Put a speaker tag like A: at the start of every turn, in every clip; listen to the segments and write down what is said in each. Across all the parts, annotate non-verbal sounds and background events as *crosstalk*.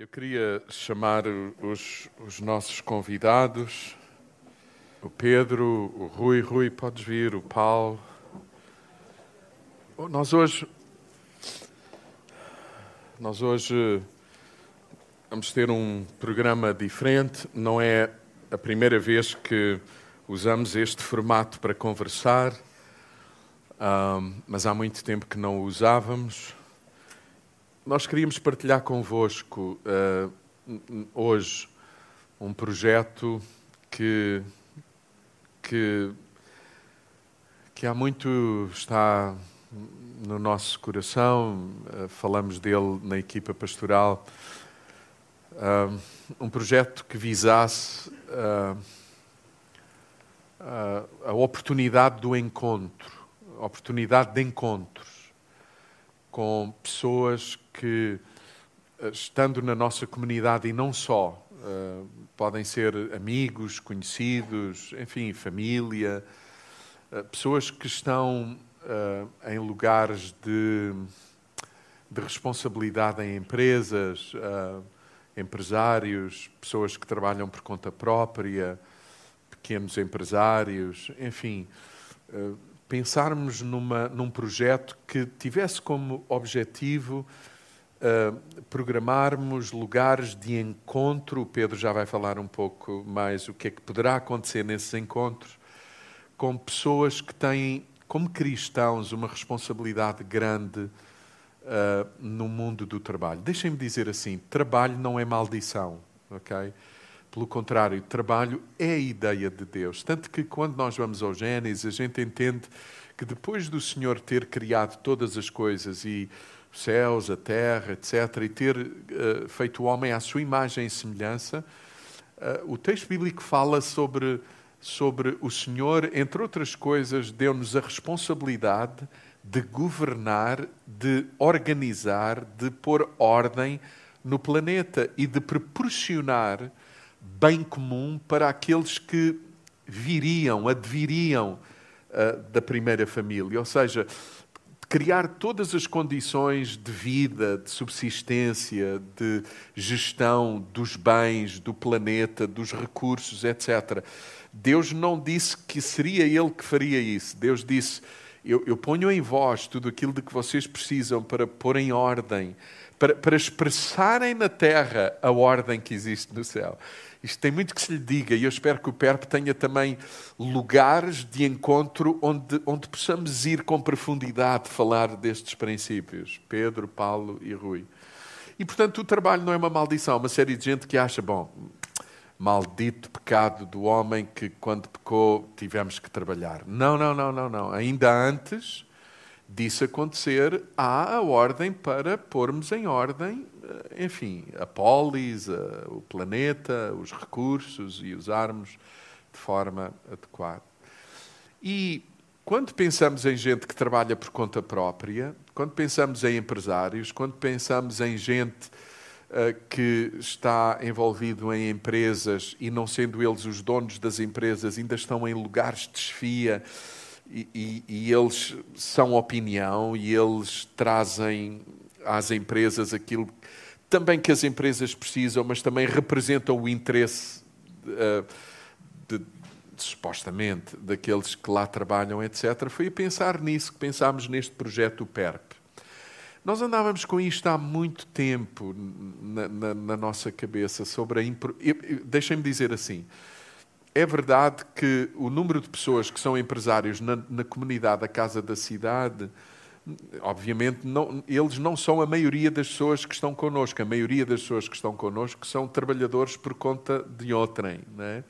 A: Eu queria chamar os, os, nossos convidados, o Pedro, o Rui. Rui, podes vir, o Paulo. Nós hoje, nós hoje vamos ter um programa diferente. Não é a primeira vez que usamos este formato para conversar, mas há muito tempo que não o usávamos. Nós queríamos partilhar convosco uh, hoje um projeto que, que, que há muito está no nosso coração, uh, falamos dele na equipa pastoral. Uh, um projeto que visasse a oportunidade do encontro, a oportunidade de encontros com pessoas que, eh, estando na nossa comunidade e não só, uh, podem ser amigos, conhecidos, enfim, família, uh, pessoas que estão uh, em lugares de, de, responsabilidade em empresas, empresários, pessoas que trabalham por conta própria, pequenos empresários, enfim pensarmos numa, num projeto que tivesse como objetivo uh, programarmos lugares de encontro. O Pedro já vai falar um pouco mais o que é que poderá acontecer nesses encontros, com pessoas que têm, como cristãos, uma responsabilidade grande uh, no mundo do trabalho. Deixem-me dizer assim: trabalho não é maldição, ok? Pelo contrário, trabalho é a ideia de Deus. Tanto que quando nós vamos ao Gênesis, a gente entende que depois do Senhor ter criado todas as coisas e os céus, a terra, etc., e ter uh, feito o homem à sua imagem e semelhança, uh, o texto bíblico fala sobre, sobre o Senhor, entre outras coisas, deu-nos a responsabilidade de governar, de organizar, de pôr ordem no planeta e de proporcionar bem comum para aqueles que viriam, adviriam uh, da primeira família. Ou seja, criar todas as condições de vida, de subsistência, de gestão dos bens, do planeta, dos recursos, etc. Deus não disse que seria Ele que faria isso. Deus disse: Eu, eu ponho em vós tudo aquilo de que vocês precisam para pôr em ordem, para, para expressarem na terra a ordem que existe no céu. Isto tem muito que se lhe diga e eu espero que o PERP tenha também lugares de encontro onde, onde possamos ir com profundidade falar destes princípios. Pedro, Paulo e Rui. E, portanto, o trabalho não é uma maldição. Uma série de gente que acha, bom, maldito pecado do homem que, quando pecou, tivemos que trabalhar. Não, não, não, não, não. Ainda antes disso acontecer, há a ordem para pormos em ordem enfim, a polis, a, o planeta, os recursos e usarmos de forma adequada. E quando pensamos em gente que trabalha por conta própria, quando pensamos em empresários, quando pensamos em gente uh, que está envolvido em empresas e não sendo eles os donos das empresas, ainda estão em lugares de desfia e, e, e eles são opinião e eles trazem às empresas aquilo também que as empresas precisam, mas também representam o interesse de, de, supostamente daqueles que lá trabalham, etc. Foi a pensar nisso que pensámos neste projeto PERP. Nós andávamos com isto há muito tempo na, na, na nossa cabeça sobre a. Deixem-me dizer assim. É verdade que o número de pessoas que são empresários na, na comunidade da Casa da Cidade obviamente, não, eles não são a maioria das pessoas que estão connosco. A maioria das pessoas que estão connosco são trabalhadores por conta de outrem. Né?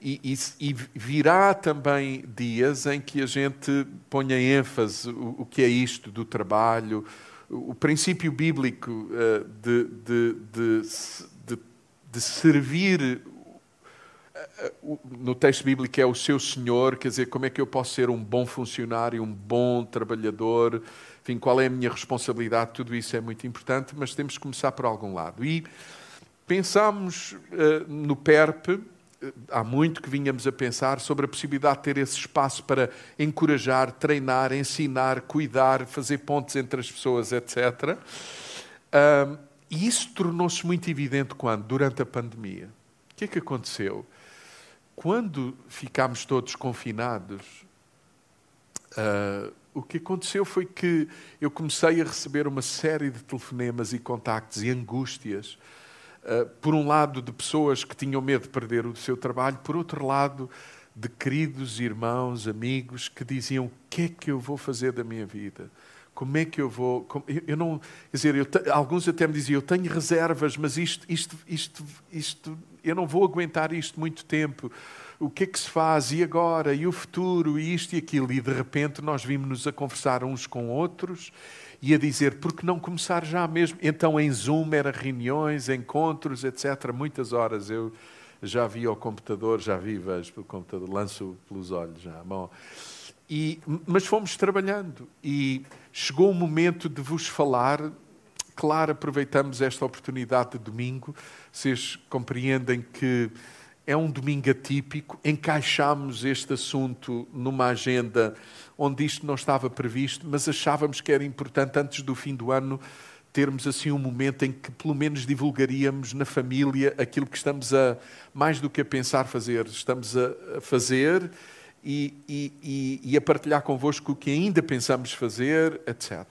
A: E, e, e, virá também dias em que a gente ponha ênfase o, o que é isto do trabalho, o, princípio bíblico uh, de, de, de, de, servir no texto bíblico é o seu Senhor, quer dizer, como é que eu posso ser um bom funcionário, um bom trabalhador, enfim, qual é a minha responsabilidade, tudo isso é muito importante, mas temos que começar por algum lado. E pensámos uh, no PERP, eh, há muito que vinhamos a pensar sobre a possibilidade de ter esse espaço para encorajar, treinar, ensinar, cuidar, fazer pontes entre as pessoas, etc. Uh, e isso tornou-se muito evidente quando? Durante a pandemia. O que é que aconteceu? Quando ficámos todos confinados, uh, o que aconteceu foi que eu comecei a receber uma série de telefonemas e contactos e angústias. Uh, por um lado, de pessoas que tinham medo de perder o seu trabalho, por outro lado, de queridos irmãos, amigos que diziam: O que é que eu vou fazer da minha vida? Como é que eu vou. Eu, eu não, quer dizer, eu, alguns até me diziam: Eu tenho reservas, mas isto, isto, isto, isto, eu não vou aguentar isto muito tempo o que é que se faz, e agora, e o futuro, e isto e aquilo. E de repente nós vimos-nos a conversar uns com outros e a dizer, por que não começar já mesmo? Então em Zoom era reuniões, encontros, etc. Muitas horas eu já vi ao computador, já vi, vejo pelo computador, lanço pelos olhos já. Bom, e, mas fomos trabalhando e chegou o momento de vos falar. Claro, aproveitamos esta oportunidade de domingo. Vocês compreendem que é um domingo atípico, encaixámos este assunto numa agenda onde isto não estava previsto, mas achávamos que era importante, antes do fim do ano, termos assim um momento em que pelo menos divulgaríamos na família aquilo que estamos a, mais do que a pensar fazer, estamos a, fazer e, e, e, a partilhar convosco o que ainda pensamos fazer, etc.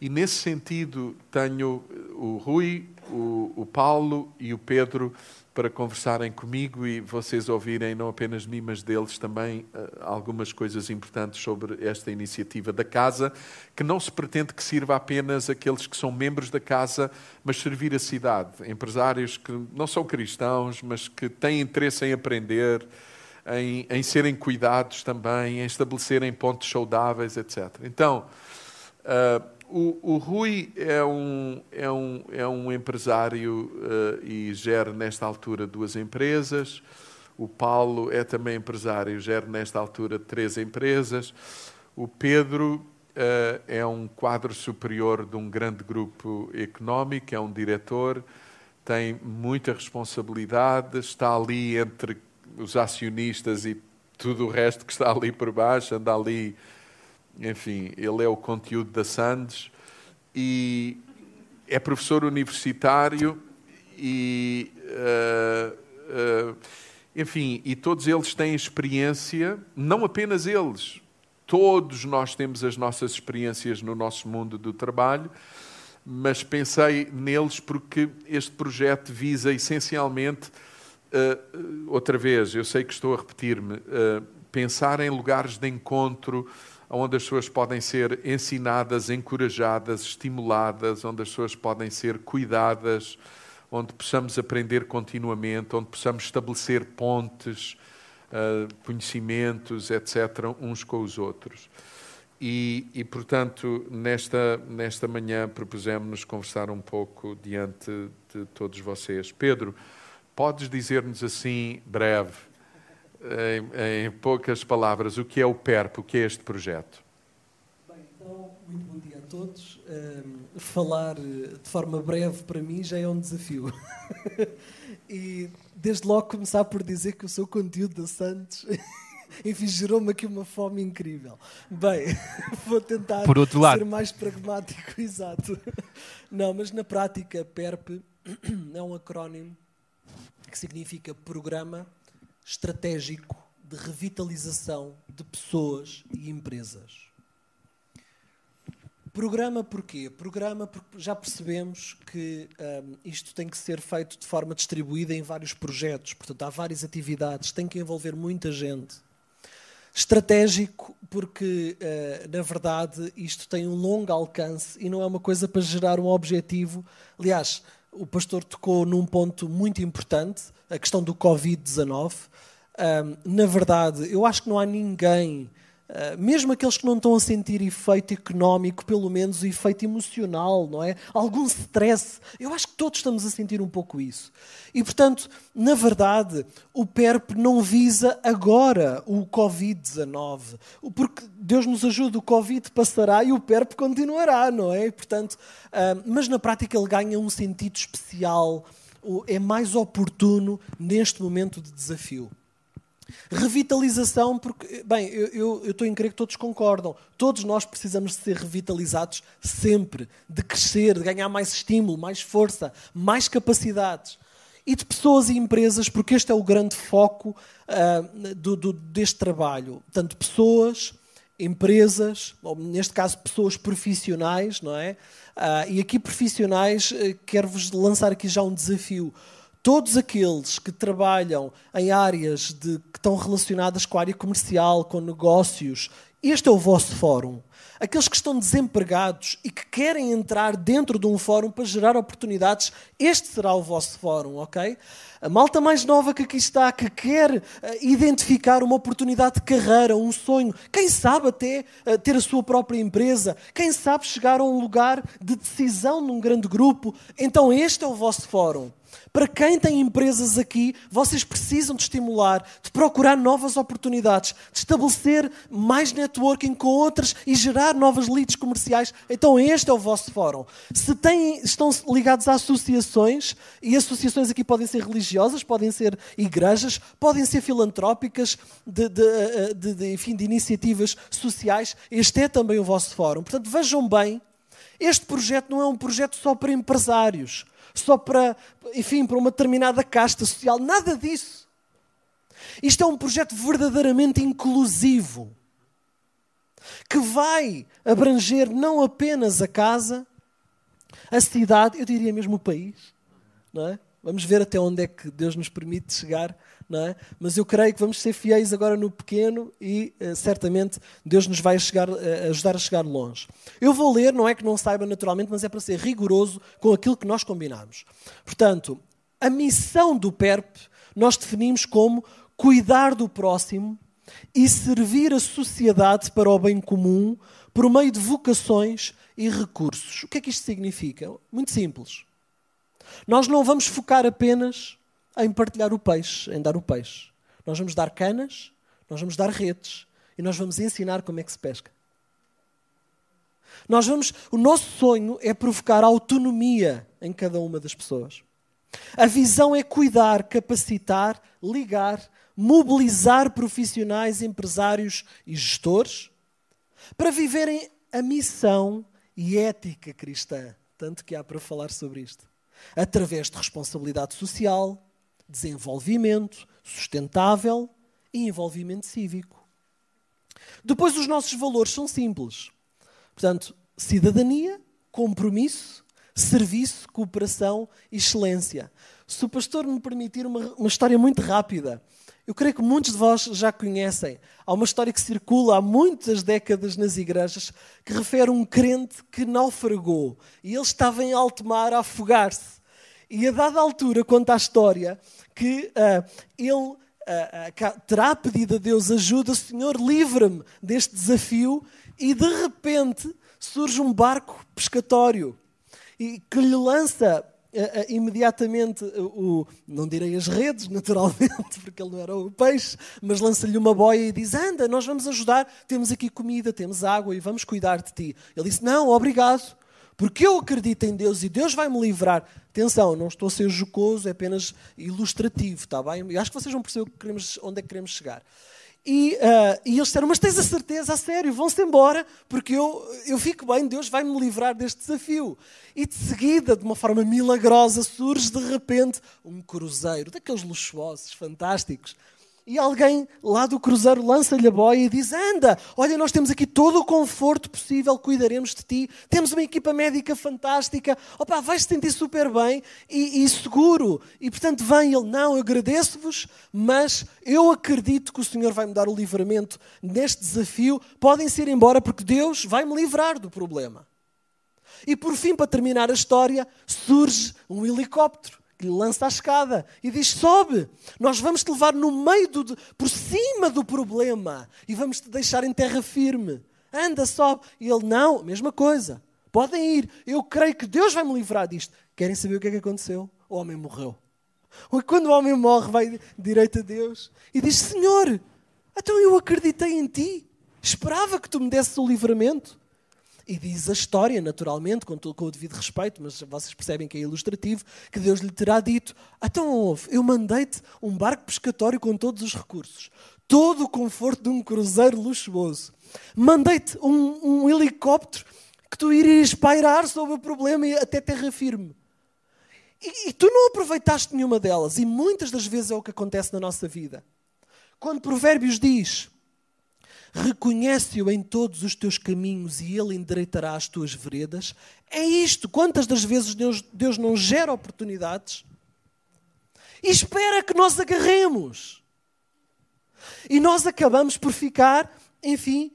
A: E nesse sentido tenho o Rui, o, o Paulo e o Pedro para conversarem comigo e vocês ouvirem, não apenas de mim, mas deles também, eh, algumas coisas importantes sobre esta iniciativa da Casa, que não se pretende que sirva apenas aqueles que são membros da Casa, mas servir a cidade. Empresários que não são cristãos, mas que têm interesse em aprender, em, em serem cuidados também, em estabelecerem pontos saudáveis, etc. Então. Uh, o, o, Rui é um, é um, é um empresário uh, e gera nesta altura duas empresas. O Paulo é também empresário, gera nesta altura três empresas. O Pedro uh, é um quadro superior de um grande grupo económico, é um diretor, tem muita responsabilidade, está ali entre os acionistas e tudo o resto que está ali por baixo, anda ali enfim, ele é o conteúdo da Sandes e é professor universitário e, uh, uh, enfim, e todos eles têm experiência, não apenas eles, todos nós temos as nossas experiências no nosso mundo do trabalho, mas pensei neles porque este projeto visa essencialmente, uh, outra vez, eu sei que estou a repetir-me, pensar em lugares de encontro onde as pessoas podem ser ensinadas, encorajadas, estimuladas, onde as pessoas podem ser cuidadas, onde possamos aprender continuamente, onde possamos estabelecer pontes, uh, conhecimentos, etc., uns com os outros. E, e, portanto, nesta, nesta manhã propusemos-nos conversar um pouco diante de todos vocês. Pedro, podes dizer-nos assim, breve, em, em, poucas palavras, o que é o PERP, o que é este projeto?
B: Bem, então, muito bom dia a todos. Um, falar de forma breve para mim já é um desafio. *laughs* e desde logo começar por dizer que o seu conteúdo da Santos *laughs* enfim, gerou-me aqui uma fome incrível. Bem, *laughs* vou tentar
C: Por outro lado.
B: ser mais pragmático, exato. Não, mas na prática, PERP *clears throat* é um acrónimo que significa Programa estratégico de revitalização de pessoas e empresas. Programa porquê? Programa porque já percebemos que um, isto tem que ser feito de forma distribuída em vários projetos, portanto, há várias atividades, tem que envolver muita gente. Estratégico porque, uh, na verdade, isto tem um longo alcance e não é uma coisa para gerar um objetivo. Aliás, o pastor tocou num ponto muito importante, a questão do Covid-19. Um, na verdade, eu acho que não há ninguém, uh, mesmo aqueles que não estão a sentir efeito económico, pelo menos o efeito emocional, não é? Algum stress. Eu acho que todos estamos a sentir um pouco isso. E, portanto, na verdade, o PERP não visa agora o Covid-19. Porque Deus nos ajuda, o Covid passará e o PERP continuará, não é? Portanto, uh, mas na prática ele ganha um sentido especial, é mais oportuno neste momento de desafio. Revitalização, porque, bem, eu, eu, estou em crer que todos concordam. Todos nós precisamos ser revitalizados sempre, de crescer, de ganhar mais estímulo, mais força, mais capacidades. E de pessoas e empresas, porque este é o grande foco uh, do, do, deste trabalho. Portanto, pessoas, empresas, ou neste caso pessoas profissionais, não é? Uh, e aqui profissionais, uh, quero-vos lançar aqui já um desafio todos aqueles que trabalham em áreas de, que estão relacionadas com a área comercial, com negócios, este é o vosso fórum. Aqueles que estão desempregados e que querem entrar dentro de um fórum para gerar oportunidades, este será o vosso fórum, ok? A malta mais nova que aqui está, que quer uh, identificar uma oportunidade de carreira, um sonho, quem sabe até uh, ter a sua própria empresa, quem sabe chegar a um lugar de decisão num grande grupo, então este é o vosso fórum. Para quem tem empresas aqui, vocês precisam de estimular, de procurar novas oportunidades, de estabelecer mais networking com outras e gerar novas leads comerciais. Então, este é o vosso fórum. Se têm, estão ligados a associações, e associações aqui podem ser religiosas, podem ser igrejas, podem ser filantrópicas, de, de, de, de enfim, de iniciativas sociais, este é também o vosso fórum. Portanto, vejam bem, este projeto não é um projeto só para empresários só para, enfim, para uma determinada casta social. Nada disso. Isto é um projeto verdadeiramente inclusivo que vai abranger não apenas a casa, a cidade, eu diria mesmo o país, não é? Vamos ver até onde é que Deus nos permite chegar, é? Mas eu creio que vamos ser fiéis agora no pequeno e uh, certamente Deus nos vai chegar, uh, ajudar a chegar longe. Eu vou ler, não é que não saiba naturalmente, mas é para ser rigoroso com aquilo que nós combinamos. Portanto, a missão do PERP nós definimos como cuidar do próximo e servir a sociedade para o bem comum por meio de vocações e recursos. O que é que isto significa? Muito simples. Nós não vamos focar apenas em partilhar o peixe, em dar o peixe. Nós vamos dar canas, nós vamos dar redes e nós vamos ensinar como é que se pesca. Nós vamos, o nosso sonho é provocar autonomia em cada uma das pessoas. A visão é cuidar, capacitar, ligar, mobilizar profissionais, empresários e gestores para viverem a missão e ética cristã. Tanto que há para falar sobre isto através de responsabilidade social, desenvolvimento sustentável e envolvimento cívico. Depois, os nossos valores são simples. Portanto, cidadania, compromisso, serviço, cooperação e excelência. Se o pastor me permitir uma, uma história muito rápida, eu creio que muitos de vós já conhecem. Há uma história que circula há muitas décadas nas igrejas que refere um crente que naufragou e ele estava em alto mar a afogar-se. E a dada altura conta a história que uh, ele uh, uh, terá pedido a Deus ajuda, Senhor, livra-me deste desafio, e de repente surge um barco pescatório e que lhe lança imediatamente o, não direi as redes, *laughs* naturalmente, porque ele não era o peixe, mas lança-lhe uma boia e diz: Anda, nós vamos ajudar, temos aqui comida, temos água e vamos cuidar de ti. Ele disse: Não, obrigado, porque eu acredito em Deus e Deus vai me livrar. Atenção, não estou a ser jocoso, é apenas ilustrativo, está bem? E acho que vocês vão perceber onde é que queremos chegar. E, uh, e eles disseram, mas tens a certeza, a sério, vão-se embora, porque eu, eu fico bem, Deus vai me livrar deste desafio. E de seguida, de uma forma milagrosa, surge de repente um cruzeiro, daqueles luxuosos, fantásticos, e alguém lá do cruzeiro lança-lhe a boia e diz: Anda, olha, nós temos aqui todo o conforto possível, cuidaremos de ti, temos uma equipa médica fantástica, opa, vais te sentir super bem e, e seguro. E portanto, vem ele: Não, eu agradeço-vos, mas eu acredito que o Senhor vai me dar o livramento neste desafio. Podem se ir embora porque Deus vai me livrar do problema. E por fim, para terminar a história, surge um helicóptero que lhe lança a escada e diz: Sobe, nós vamos te levar no meio, do, por cima do problema e vamos te deixar em terra firme. Anda, sobe. E ele: Não, mesma coisa. Podem ir, eu creio que Deus vai me livrar disto. Querem saber o que é que aconteceu? O homem morreu. Quando o homem morre, vai direito a Deus e diz: Senhor, então eu acreditei em ti, esperava que tu me desses o livramento. E diz a história, naturalmente, com, com o devido respeito, mas vocês percebem que é ilustrativo, que Deus lhe terá dito: Então ouve, eu mandei-te um barco pescatório com todos os recursos, todo o conforto de um cruzeiro luxuoso. Mandei-te um, um helicóptero que tu irias pairar sobre o problema até terra firme. E, e, tu não aproveitaste nenhuma delas. E muitas das vezes é o que acontece na nossa vida. Quando Provérbios diz: Reconhece-o em todos os teus caminhos e ele endireitará as tuas veredas. É isto. Quantas das vezes Deus, Deus não gera oportunidades e espera que nós agarremos? E nós acabamos por ficar, enfim,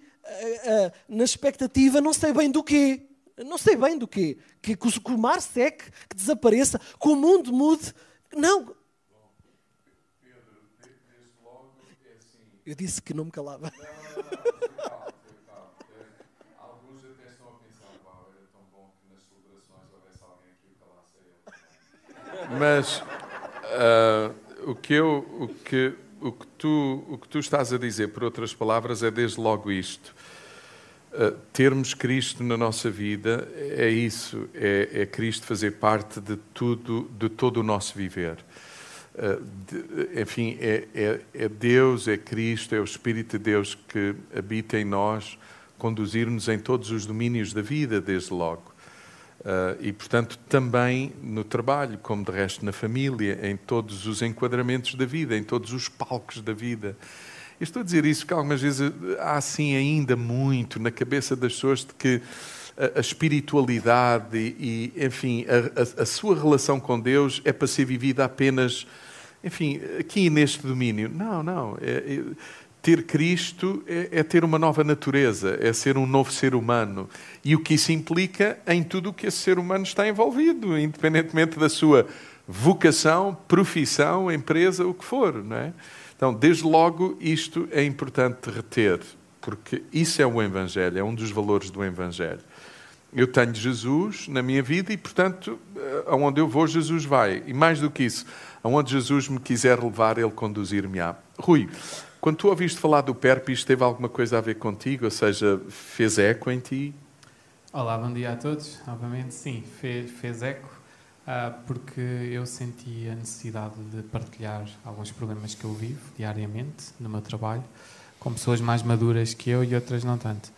B: na expectativa, não sei bem do quê. Não sei bem do quê. Que, que o mar seque, que desapareça, que o mundo mude. Não. Eu disse que não me calava.
A: Alguns até estão a pensar, era tão bom que nas celebrações houvesse alguém aqui que calasse Mas uh, o que eu, o que o que, tu, o que tu estás a dizer, por outras palavras, é desde logo isto. Uh, termos Cristo na nossa vida é isso, é, é, Cristo fazer parte de tudo, de todo o nosso viver. De, enfim, é, é, é, Deus, é Cristo, é o Espírito de Deus que habita em nós, conduzir-nos em todos os domínios da vida, desde logo. Uh, e, portanto, também no trabalho, como de resto na família, em todos os enquadramentos da vida, em todos os palcos da vida. Estou a dizer isso porque algumas vezes há assim ainda muito na cabeça das pessoas de que a, espiritualidade e, e enfim, a, a, a, sua relação com Deus é para ser vivida apenas, enfim, aqui neste domínio. Não, não. É, é, ter Cristo é, é, ter uma nova natureza, é ser um novo ser humano. E o que isso implica em tudo o que esse ser humano está envolvido, independentemente da sua vocação, profissão, empresa, o que for. Não é? Então, desde logo, isto é importante reter, porque isso é o Evangelho, é um dos valores do Evangelho. Eu tenho Jesus na minha vida e, portanto, eh, aonde eu vou, Jesus vai. E mais do que isso, aonde Jesus me quiser levar, Ele conduzir-me-á. Rui, quando tu ouviste falar do PERP, teve alguma coisa a ver contigo? Ou seja, fez eco em ti?
C: Olá, bom dia a todos. Obviamente, sim, fez, fez eco, uh, porque eu senti a necessidade de partilhar alguns problemas que eu vivo diariamente no meu trabalho, com pessoas mais maduras que eu e outras não tanto.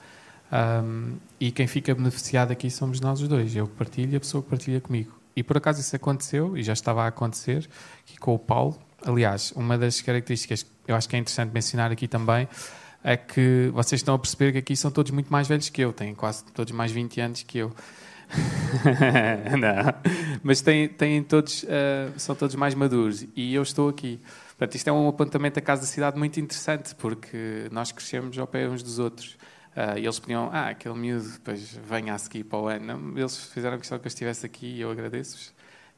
C: Um, e quem fica beneficiado aqui somos nós os dois, eu que partilho e a pessoa que partilha comigo. E por acaso isso aconteceu, e já estava a acontecer, com o Paulo. Aliás, uma das características eu acho que é interessante mencionar aqui também, é que vocês estão a perceber que aqui são todos muito mais velhos que eu, têm quase todos mais 20 anos que eu. *laughs* não, mas têm, têm todos, uh, são todos mais maduros e eu estou aqui. Portanto, isto é um apontamento da Casa da Cidade muito interessante, porque nós crescemos ao pé uns dos outros. Uh, e eles pediam, ah, aquele miúdo, depois venha a seguir para o ano. Eles fizeram questão que eu estivesse aqui e eu agradeço-vos.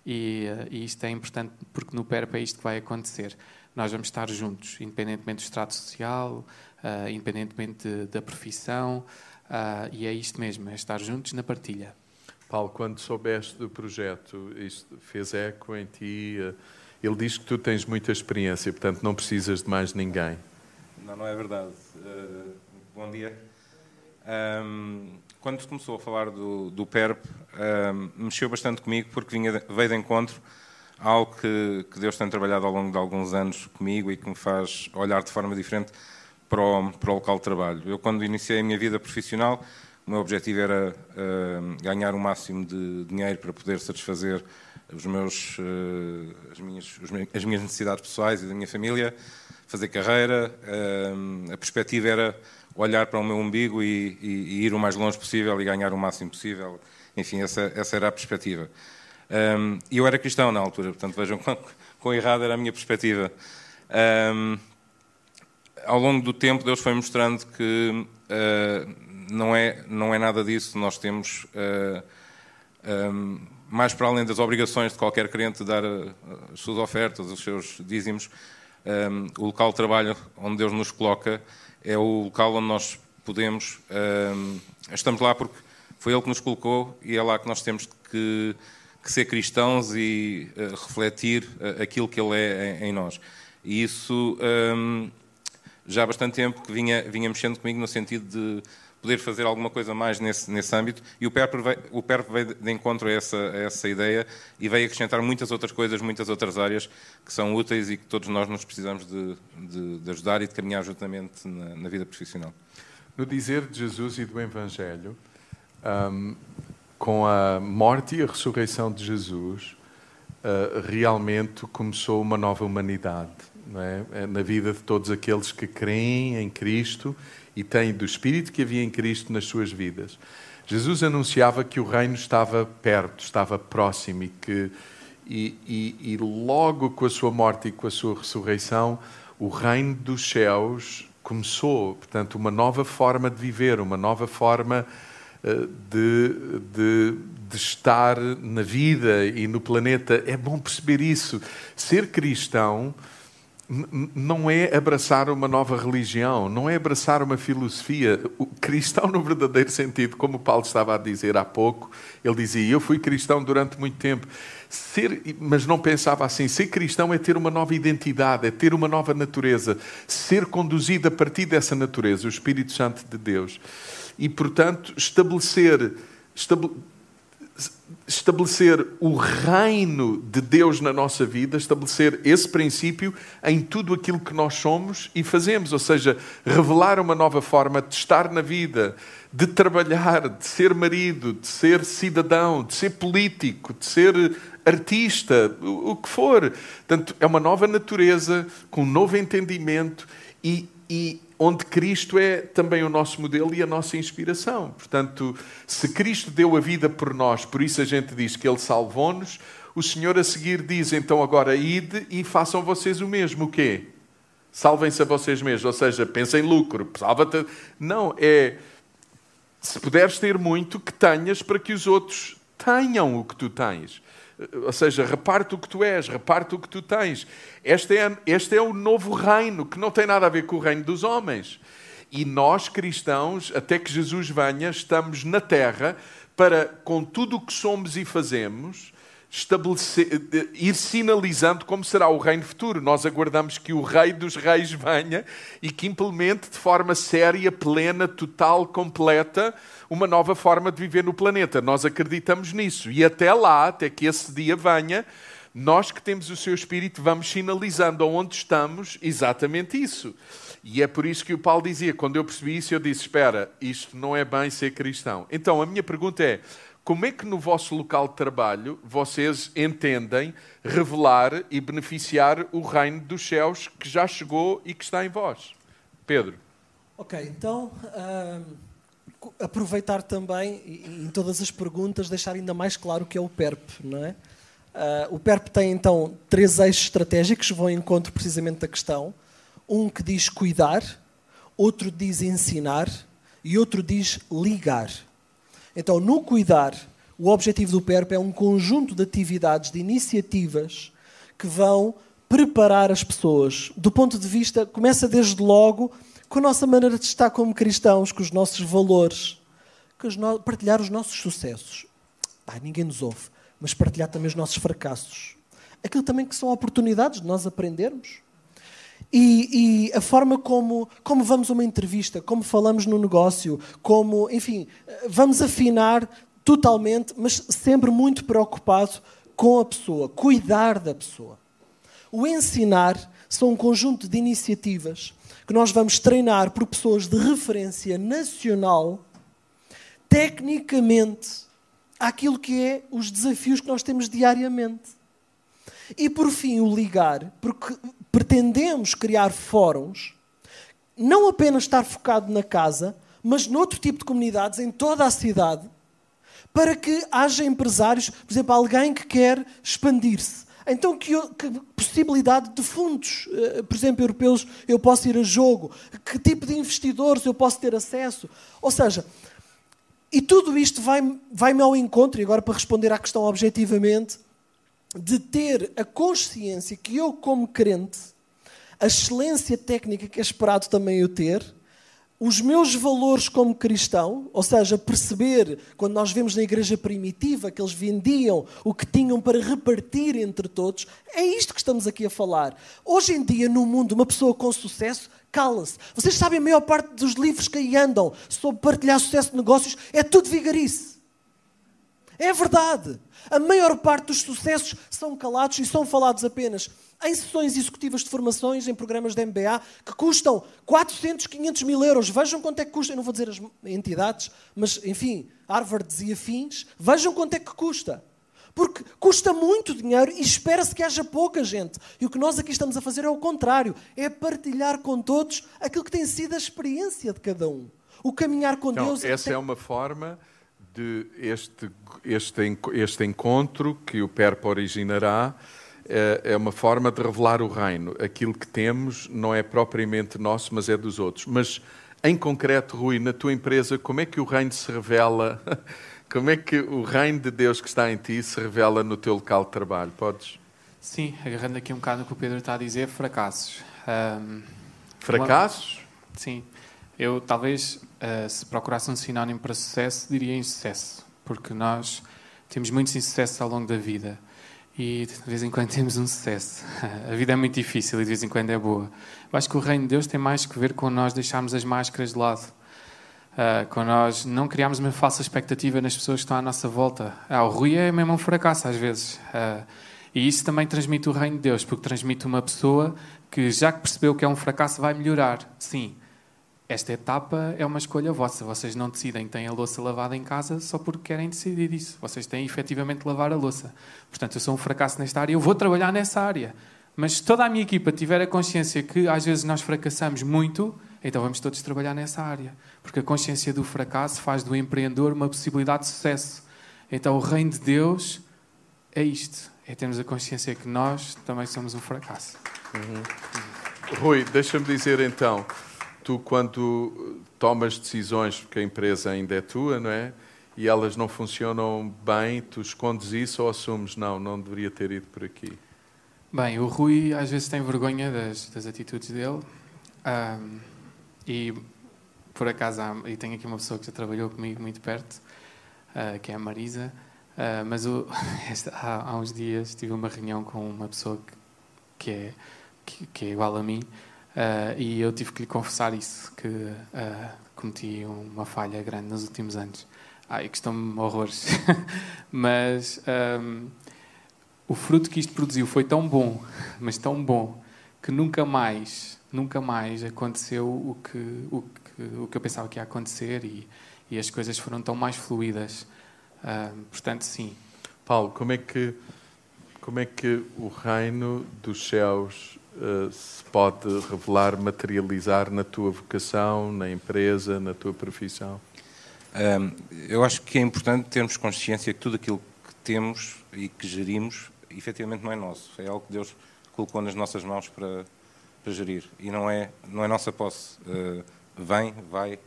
C: E, uh, e, isto é importante porque no PERP é isto que vai acontecer nós vamos estar juntos, independentemente do estrato social, uh, independentemente da profissão, uh, e é isto mesmo, é estar juntos na partilha.
A: Paulo, quando soubeste do projeto, isto fez eco em ti? Ele diz que tu tens muita experiência, portanto não precisas de mais ninguém.
D: Não, não é verdade. bom dia. Um, quando começou a falar do, do PERP, um, mexeu bastante comigo porque vinha, veio de encontro algo que, que, Deus tem trabalhado ao longo de alguns anos comigo e que me faz olhar de forma diferente para o, para o local de trabalho. Eu, quando iniciei a minha vida profissional, o meu objetivo era uh, ganhar o máximo de dinheiro para poder satisfazer os meus, uh, as, minhas, as minhas necessidades pessoais e da minha família, fazer carreira. Uh, a perspectiva era olhar para o meu umbigo e, e, e, ir o mais longe possível e ganhar o máximo possível. Enfim, essa, essa era a perspectiva. Um, eu era cristão na altura, portanto vejam quão, quão errada era a minha perspectiva. Um, ao longo do tempo, Deus foi mostrando que uh, não, é, não é nada disso. Nós temos, uh, um, mais para além das obrigações de qualquer crente, dar uh, as suas ofertas, os seus dízimos, o local de trabalho onde Deus nos coloca é o local onde nós podemos. estamos lá porque foi Ele que nos colocou e é lá que nós temos que que ser cristãos e uh, refletir uh, aquilo que Ele é em, em nós. E isso um, já há bastante tempo que vinha, vinha mexendo comigo no sentido de poder fazer alguma coisa mais nesse, nesse âmbito. E o PERP, veio, o PERP veio de encontro a essa, a essa ideia e veio acrescentar muitas outras coisas, muitas outras áreas que são úteis e que todos nós nos precisamos de, de, de ajudar e de caminhar juntamente na, na, vida profissional.
A: No dizer de Jesus e do Evangelho, um, com a morte e a ressurreição de Jesus, uh, realmente começou uma nova humanidade. É? Na vida de todos aqueles que creem em Cristo e têm do Espírito que havia em Cristo nas suas vidas. Jesus anunciava que o reino estava perto, estava próximo e que e, e, e, logo com a sua morte e com a sua ressurreição, o reino dos céus começou. Portanto, uma nova forma de viver, uma nova forma uh, de, de, de estar na vida e no planeta. É bom perceber isso. Ser cristão não é abraçar uma nova religião, não é abraçar uma filosofia. O cristão, no verdadeiro sentido, como Paulo estava a dizer há pouco, ele dizia: Eu fui cristão durante muito tempo, ser, mas não pensava assim. Ser cristão é ter uma nova identidade, é ter uma nova natureza, ser conduzido a partir dessa natureza, o Espírito Santo de Deus. E, portanto, estabelecer. estabelecer estabelecer o reino de Deus na nossa vida, estabelecer esse princípio em tudo aquilo que nós somos e fazemos, ou seja, revelar uma nova forma de estar na vida, de trabalhar, de ser marido, de ser cidadão, de ser político, de ser artista, o que for. Portanto, é uma nova natureza, com um novo entendimento e, e onde Cristo é também o nosso modelo e a nossa inspiração. Portanto, se Cristo deu a vida por nós, por isso a gente diz que Ele salvou-nos, o Senhor a seguir diz, então agora ide e façam vocês o mesmo. O quê? Salvem-se a vocês mesmos, ou seja, pensem em lucro, salva-te. Não, é se puderes ter muito, que tenhas para que os outros tenham o que tu tens. Ou seja, reparte o que tu és, reparte o que tu tens. Este é, este é o novo reino, que não tem nada a ver com o reino dos homens. E nós, cristãos, até que Jesus venha, estamos na terra para, com tudo o que somos e fazemos, ir sinalizando como será o reino futuro. Nós aguardamos que o Rei dos Reis venha e que implemente de forma séria, plena, total, completa, uma nova forma de viver no planeta. Nós acreditamos nisso. E até lá, até que esse dia venha, nós que temos o seu espírito vamos sinalizando aonde estamos exatamente isso. E é por isso que o Paulo dizia, quando eu percebi isso, eu disse: espera, isto não é bem ser cristão. Então a minha pergunta é: como é que no vosso local de trabalho vocês entendem revelar e beneficiar o reino dos céus que já chegou e que está em vós? Pedro.
B: Ok, então uh, aproveitar também em todas as perguntas deixar ainda mais claro o que é o PERP, não é? Uh, o PERP tem então três eixos estratégicos que vão em encontro precisamente da questão. Um que diz cuidar, outro diz ensinar e outro diz ligar. Então, no cuidar, o objetivo do PERP é um conjunto de atividades, de iniciativas que vão preparar as pessoas. Do ponto de vista, começa desde logo com a nossa maneira de estar como cristãos, com os nossos valores, com partilhar os nossos sucessos. Ah, ninguém nos ouve, mas partilhar também os nossos fracassos. Aquilo também que são oportunidades de nós aprendermos. E, e, a forma como, como vamos a uma entrevista, como falamos no negócio, como, enfim, vamos afinar totalmente, mas sempre muito preocupado com a pessoa, cuidar da pessoa. O ensinar são um conjunto de iniciativas que nós vamos treinar por pessoas de referência nacional, tecnicamente, aquilo que é os desafios que nós temos diariamente. E por fim, o ligar, porque pretendemos criar fóruns, não apenas estar focado na casa, mas noutro tipo de comunidades, em toda a cidade, para que haja empresários, por exemplo, alguém que quer expandir-se. Então, que, que, possibilidade de fundos, eh, por exemplo, europeus, eu posso ir a jogo? Que tipo de investidores eu posso ter acesso? Ou seja, e tudo isto vai-me vai ao encontro, e agora para responder à questão objetivamente, de ter a consciência que eu, como crente, a excelência técnica que é esperado também eu ter, os meus valores como cristão, ou seja, perceber, quando nós vemos na igreja primitiva que eles vendiam o que tinham para repartir entre todos, é isto que estamos aqui a falar. Hoje em dia, no mundo, uma pessoa com sucesso cala-se. Vocês sabem, a maior parte dos livros que aí andam sobre partilhar sucesso de negócios é tudo vigarice. É verdade. A maior parte dos sucessos são calados e são falados apenas em sessões executivas de formações, em programas de MBA, que custam 400, 500 mil euros. Vejam quanto é que custa. Eu não vou dizer as entidades, mas, enfim, Harvard e afins. Vejam quanto é que custa. Porque custa muito dinheiro e espera-se que haja pouca gente. E o que nós aqui estamos a fazer é o contrário: é partilhar com todos aquilo que tem sido a experiência de cada um. O caminhar com
A: então,
B: Deus.
A: Essa
B: tem...
A: é uma forma de este, este, este encontro que o PERP originará é, é uma forma de revelar o reino. Aquilo que temos não é propriamente nosso, mas é dos outros. Mas, em concreto, Rui, na tua empresa, como é que o reino se revela? *laughs* Como é que o reino de Deus que está em ti se revela no teu local de trabalho? Podes?
C: Sim, agarrando aqui um bocado no que o Pedro está a dizer, fracassos. Um,
A: fracassos?
C: Uma... Sim. Eu, talvez, uh, se procurasse um sinónimo para sucesso, diria insucesso. Porque nós temos muitos insucessos ao longo da vida e de vez em quando *laughs* temos um sucesso. *laughs* A vida é muito difícil e de vez em quando é boa. Eu acho que o reino de Deus tem mais que ver com nós deixarmos as máscaras de lado. Uh, com nós não criarmos uma falsa expectativa nas pessoas que estão à nossa volta. Ah, o Rui é mesmo um fracasso às vezes. Uh, e isso também transmite o reino de Deus, porque transmite uma pessoa que já que percebeu que é um fracasso vai melhorar. Sim, esta etapa é uma escolha vossa. Vocês não decidem têm a louça lavada em casa só porque querem decidir isso. Vocês têm efetivamente lavar a louça. Portanto, eu sou um fracasso nesta área, eu vou trabalhar nessa área. Mas se toda a minha equipa tiver a consciência que às vezes nós fracassamos muito, então vamos todos trabalhar nessa área. Porque a consciência do fracasso faz do empreendedor uma possibilidade de sucesso. Então o reino de Deus é isto: é termos a consciência que nós também somos um fracasso.
A: Uhum. Rui, deixa-me dizer então tu, quando tomas decisões, porque a empresa ainda é tua, não é? E elas não funcionam bem, tu escondes isso ou assumes, não, não deveria ter ido por aqui?
C: Bem, o Rui às vezes tem vergonha das, das atitudes dele. Um, e, por acaso, e tenho aqui uma pessoa que já trabalhou comigo muito perto, uh, que é a Marisa. Uh, mas o, *laughs* há, há, uns dias tive uma reunião com uma pessoa que, que, é, que, que é igual a mim Uh, e eu tive que lhe confessar isso, que uh, cometi uma falha grande nos últimos anos. Ai, custou-me horrores. *laughs* mas um, o fruto que isto produziu foi tão bom, *laughs* mas tão bom, que nunca mais, nunca mais aconteceu o que, o que, o que eu pensava que ia acontecer e, e as coisas foram tão mais fluídas. Uh, portanto, sim.
A: Paulo, como é que como é que o reino dos céus uh, se pode revelar, materializar na tua vocação, na empresa, na tua profissão?
D: Um, eu acho que é importante termos consciência que tudo aquilo que temos e que gerimos, efetivamente não é nosso. É algo que Deus colocou nas nossas mãos para, para gerir. E não é, não é nossa posse. Uh, vem, vai,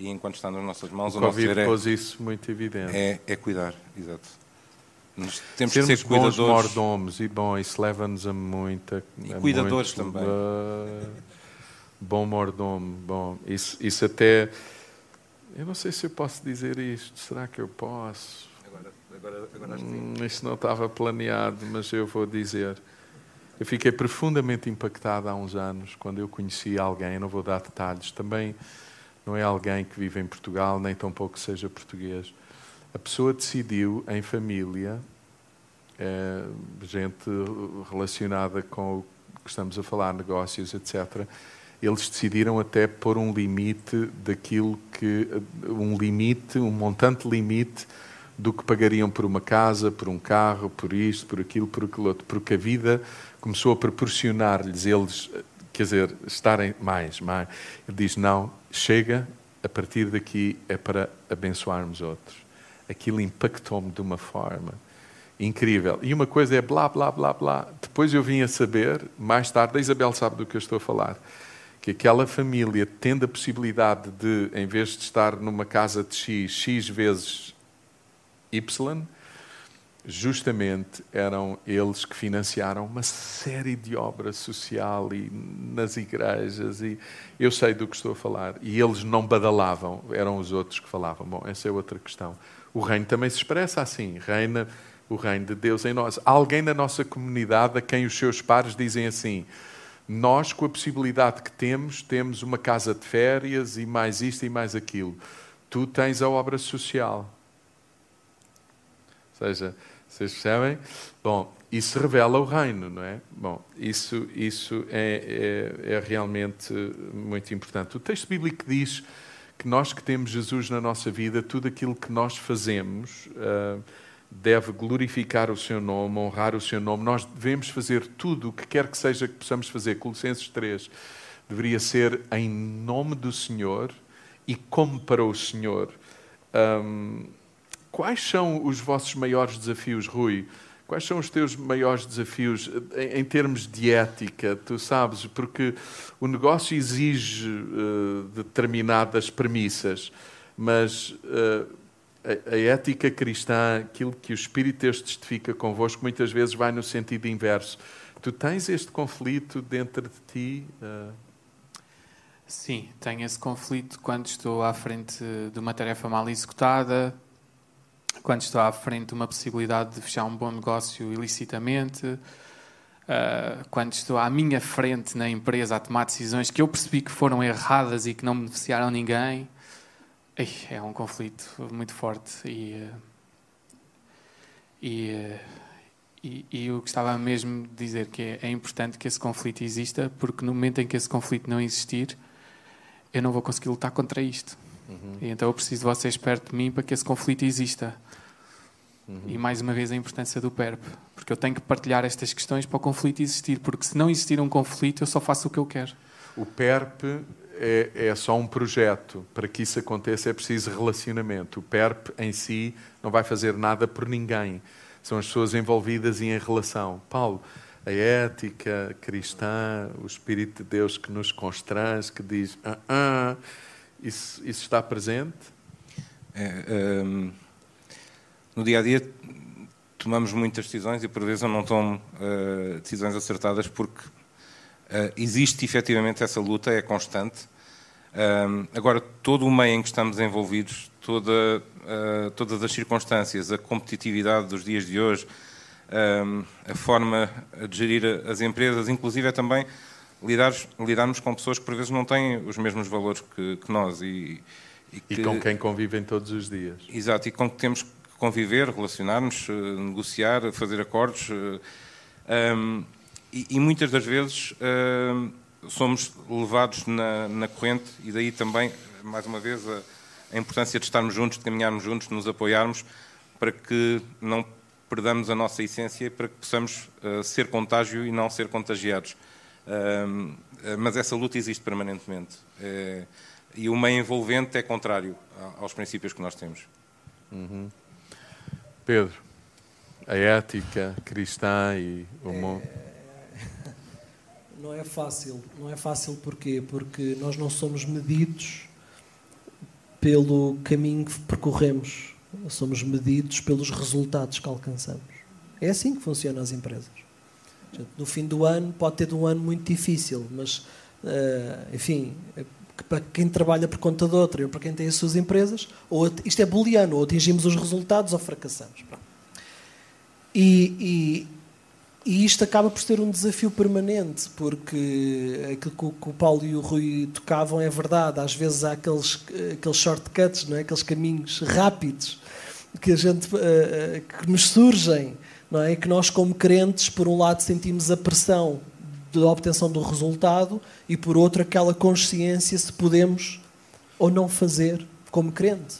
D: e enquanto está nas nossas mãos,
A: o,
D: o nosso
A: dever
D: é,
A: pôs isso muito evidente.
D: É, é cuidar, exato.
A: Nós temos Sermos que ser cuidadores. bons mordomos, e bom, isso leva-nos a muita...
D: E cuidadores muito, também.
A: Uh, bom mordomo, bom, isso, isso até... Eu não sei se eu posso dizer isto, será que eu posso?
D: Agora, agora, agora acho que
A: hum, Isto não estava planeado, mas eu vou dizer. Eu fiquei profundamente impactado há uns anos, quando eu conheci alguém, não vou dar detalhes, também não é alguém que vive em Portugal, nem tampouco seja português, a pessoa decidiu, em família, é, gente relacionada com o que estamos a falar, negócios, etc., eles decidiram até pôr um limite daquilo que. um limite, um montante limite do que pagariam por uma casa, por um carro, por isto, por aquilo, por aquilo outro, porque a vida começou a proporcionar-lhes eles, quer dizer, estarem mais, mais. Ele diz: não, chega, a partir daqui é para abençoarmos outros aquilo impactou-me de uma forma incrível. E uma coisa é blá, blá, blá, blá. Depois eu vim a saber, mais tarde, a Isabel sabe do que eu estou a falar, que aquela família, tendo a possibilidade de, em vez de estar numa casa de X, X vezes Y, justamente eram eles que financiaram uma série de obras social e nas igrejas e eu sei do que estou a falar e eles não badalavam eram os outros que falavam bom essa é outra questão o reino também se expressa assim reina o reino de Deus em nós alguém na nossa comunidade a quem os seus pares dizem assim nós com a possibilidade que temos temos uma casa de férias e mais isto e mais aquilo tu tens a obra social ou seja, vocês percebem? Bom, isso revela o reino, não é? Bom, isso, isso é, é, é realmente muito importante. O texto bíblico diz que nós que temos Jesus na nossa vida, tudo aquilo que nós fazemos uh, deve glorificar o seu nome, honrar o seu nome. Nós devemos fazer tudo o que quer que seja que possamos fazer. Colossenses 3 deveria ser em nome do Senhor e como para o Senhor. Um, Quais são os vossos maiores desafios, Rui? Quais são os teus maiores desafios em, em termos de ética? Tu sabes, porque o negócio exige uh, determinadas premissas, mas uh, a, a, ética cristã, aquilo que o Espírito Deus testifica convosco, muitas vezes vai no sentido inverso. Tu tens este conflito dentro de ti? Uh...
C: Sim, tenho esse conflito quando estou à frente de uma tarefa mal executada, quando estou à frente de uma possibilidade de fechar um bom negócio ilicitamente, uh, quando estou à minha frente na empresa a tomar decisões que eu percebi que foram erradas e que não beneficiaram ninguém, é um conflito muito forte e, uh, e, uh, e, e, eu gostava mesmo de dizer que é, é importante que esse conflito exista, porque no momento em que esse conflito não existir, eu não vou conseguir lutar contra isto. Uhum. E então eu preciso de vocês perto de mim para que esse conflito exista. Uhum. E mais uma vez a importância do PERP, porque eu tenho que partilhar estas questões para o conflito existir, porque se não existir um conflito, eu só faço o que eu quero.
A: O PERP é, é só um projeto. Para que isso aconteça é preciso relacionamento. O PERP em si não vai fazer nada por ninguém. São as pessoas envolvidas e em relação. Paulo, a ética cristã, o Espírito de Deus que nos constrange, que diz: ah, ah, isso, isso está presente?
D: É, um no dia a dia tomamos muitas decisões e por vezes eu não tomo uh, decisões acertadas porque uh, existe efetivamente essa luta, é constante. Uh, agora, todo o meio em que estamos envolvidos, toda, uh, todas as circunstâncias, a competitividade dos dias de hoje, a forma de gerir as empresas, inclusive é também lidar, lidarmos com pessoas que por vezes não têm os mesmos valores que, que nós. E,
A: e, que, e, com quem convivem todos os dias.
D: Exato, e com que temos conviver, relacionar-nos, eh, negociar, fazer acordos. Um, eh, e, e, muitas das vezes um, somos levados na, na, corrente, e daí também, mais uma vez, a, a, importância de estarmos juntos, de caminharmos juntos, de nos apoiarmos, para que não perdamos a nossa essência e para que possamos uh, ser contágio e não ser contagiados. Uh, mas essa luta existe permanentemente. Uh, e o meio envolvente é contrário aos princípios que nós temos.
A: Uhum. Pedro, a ética cristã e o mundo. É...
B: Não é fácil, não é fácil porquê? Porque nós não somos medidos pelo caminho que percorremos, somos medidos pelos resultados que alcançamos. É assim que funcionam as empresas. No fim do ano pode ter um ano muito difícil, mas, eh, enfim, para quem trabalha por conta de outra ou para quem tem as suas empresas, ou isto é booleano, ou atingimos os resultados ou fracassamos. E, e, e, isto acaba por ser um desafio permanente, porque aquilo que o Paulo e o Rui tocavam é verdade. Às vezes há aqueles, aqueles shortcuts, não é? aqueles caminhos rápidos que a gente eh, que nos surgem, não é? Que nós, como crentes, por um lado sentimos a pressão da obtenção do resultado e, por outro, aquela consciência se podemos ou não fazer como crente.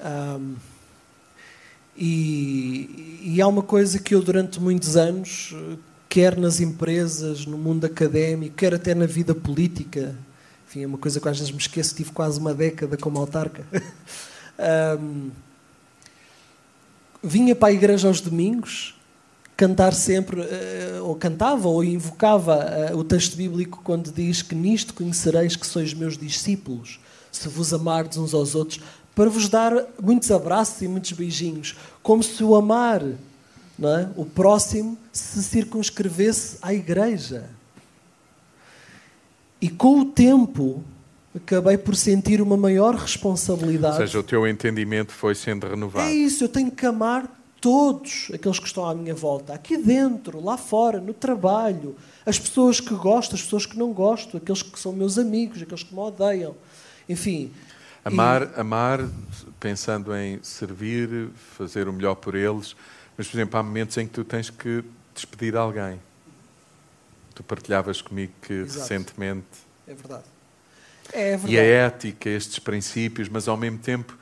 B: Um, e, e há uma coisa que eu, durante muitos anos, quer nas empresas, no mundo académico, quer até na vida política, enfim, é uma coisa que às vezes me esqueço, tive quase uma década como autarca. *laughs* um, vinha para a igreja aos domingos cantar sempre, eh, ou cantava ou invocava eh, o texto bíblico quando diz que nisto conhecereis que sois meus discípulos, se vos amardes uns aos outros. Para vos dar muitos abraços e muitos beijinhos, como se o amar, não é? o próximo, se circunscrevesse à igreja. E com o tempo, acabei por sentir uma maior responsabilidade.
A: Ou seja, o teu entendimento foi sendo renovado.
B: É isso, eu tenho que amar todos aqueles que estão à minha volta, aqui dentro, lá fora, no trabalho, as pessoas que gosto, as pessoas que não gosto, aqueles que são meus amigos, aqueles que me odeiam. Enfim.
A: Amar, e... amar pensando em servir, fazer o melhor por eles, mas, por exemplo, há momentos em que tu tens que despedir alguém. Tu partilhavas comigo que Exato. recentemente.
B: É verdade. É verdade.
A: E a ética, estes princípios, mas ao mesmo tempo,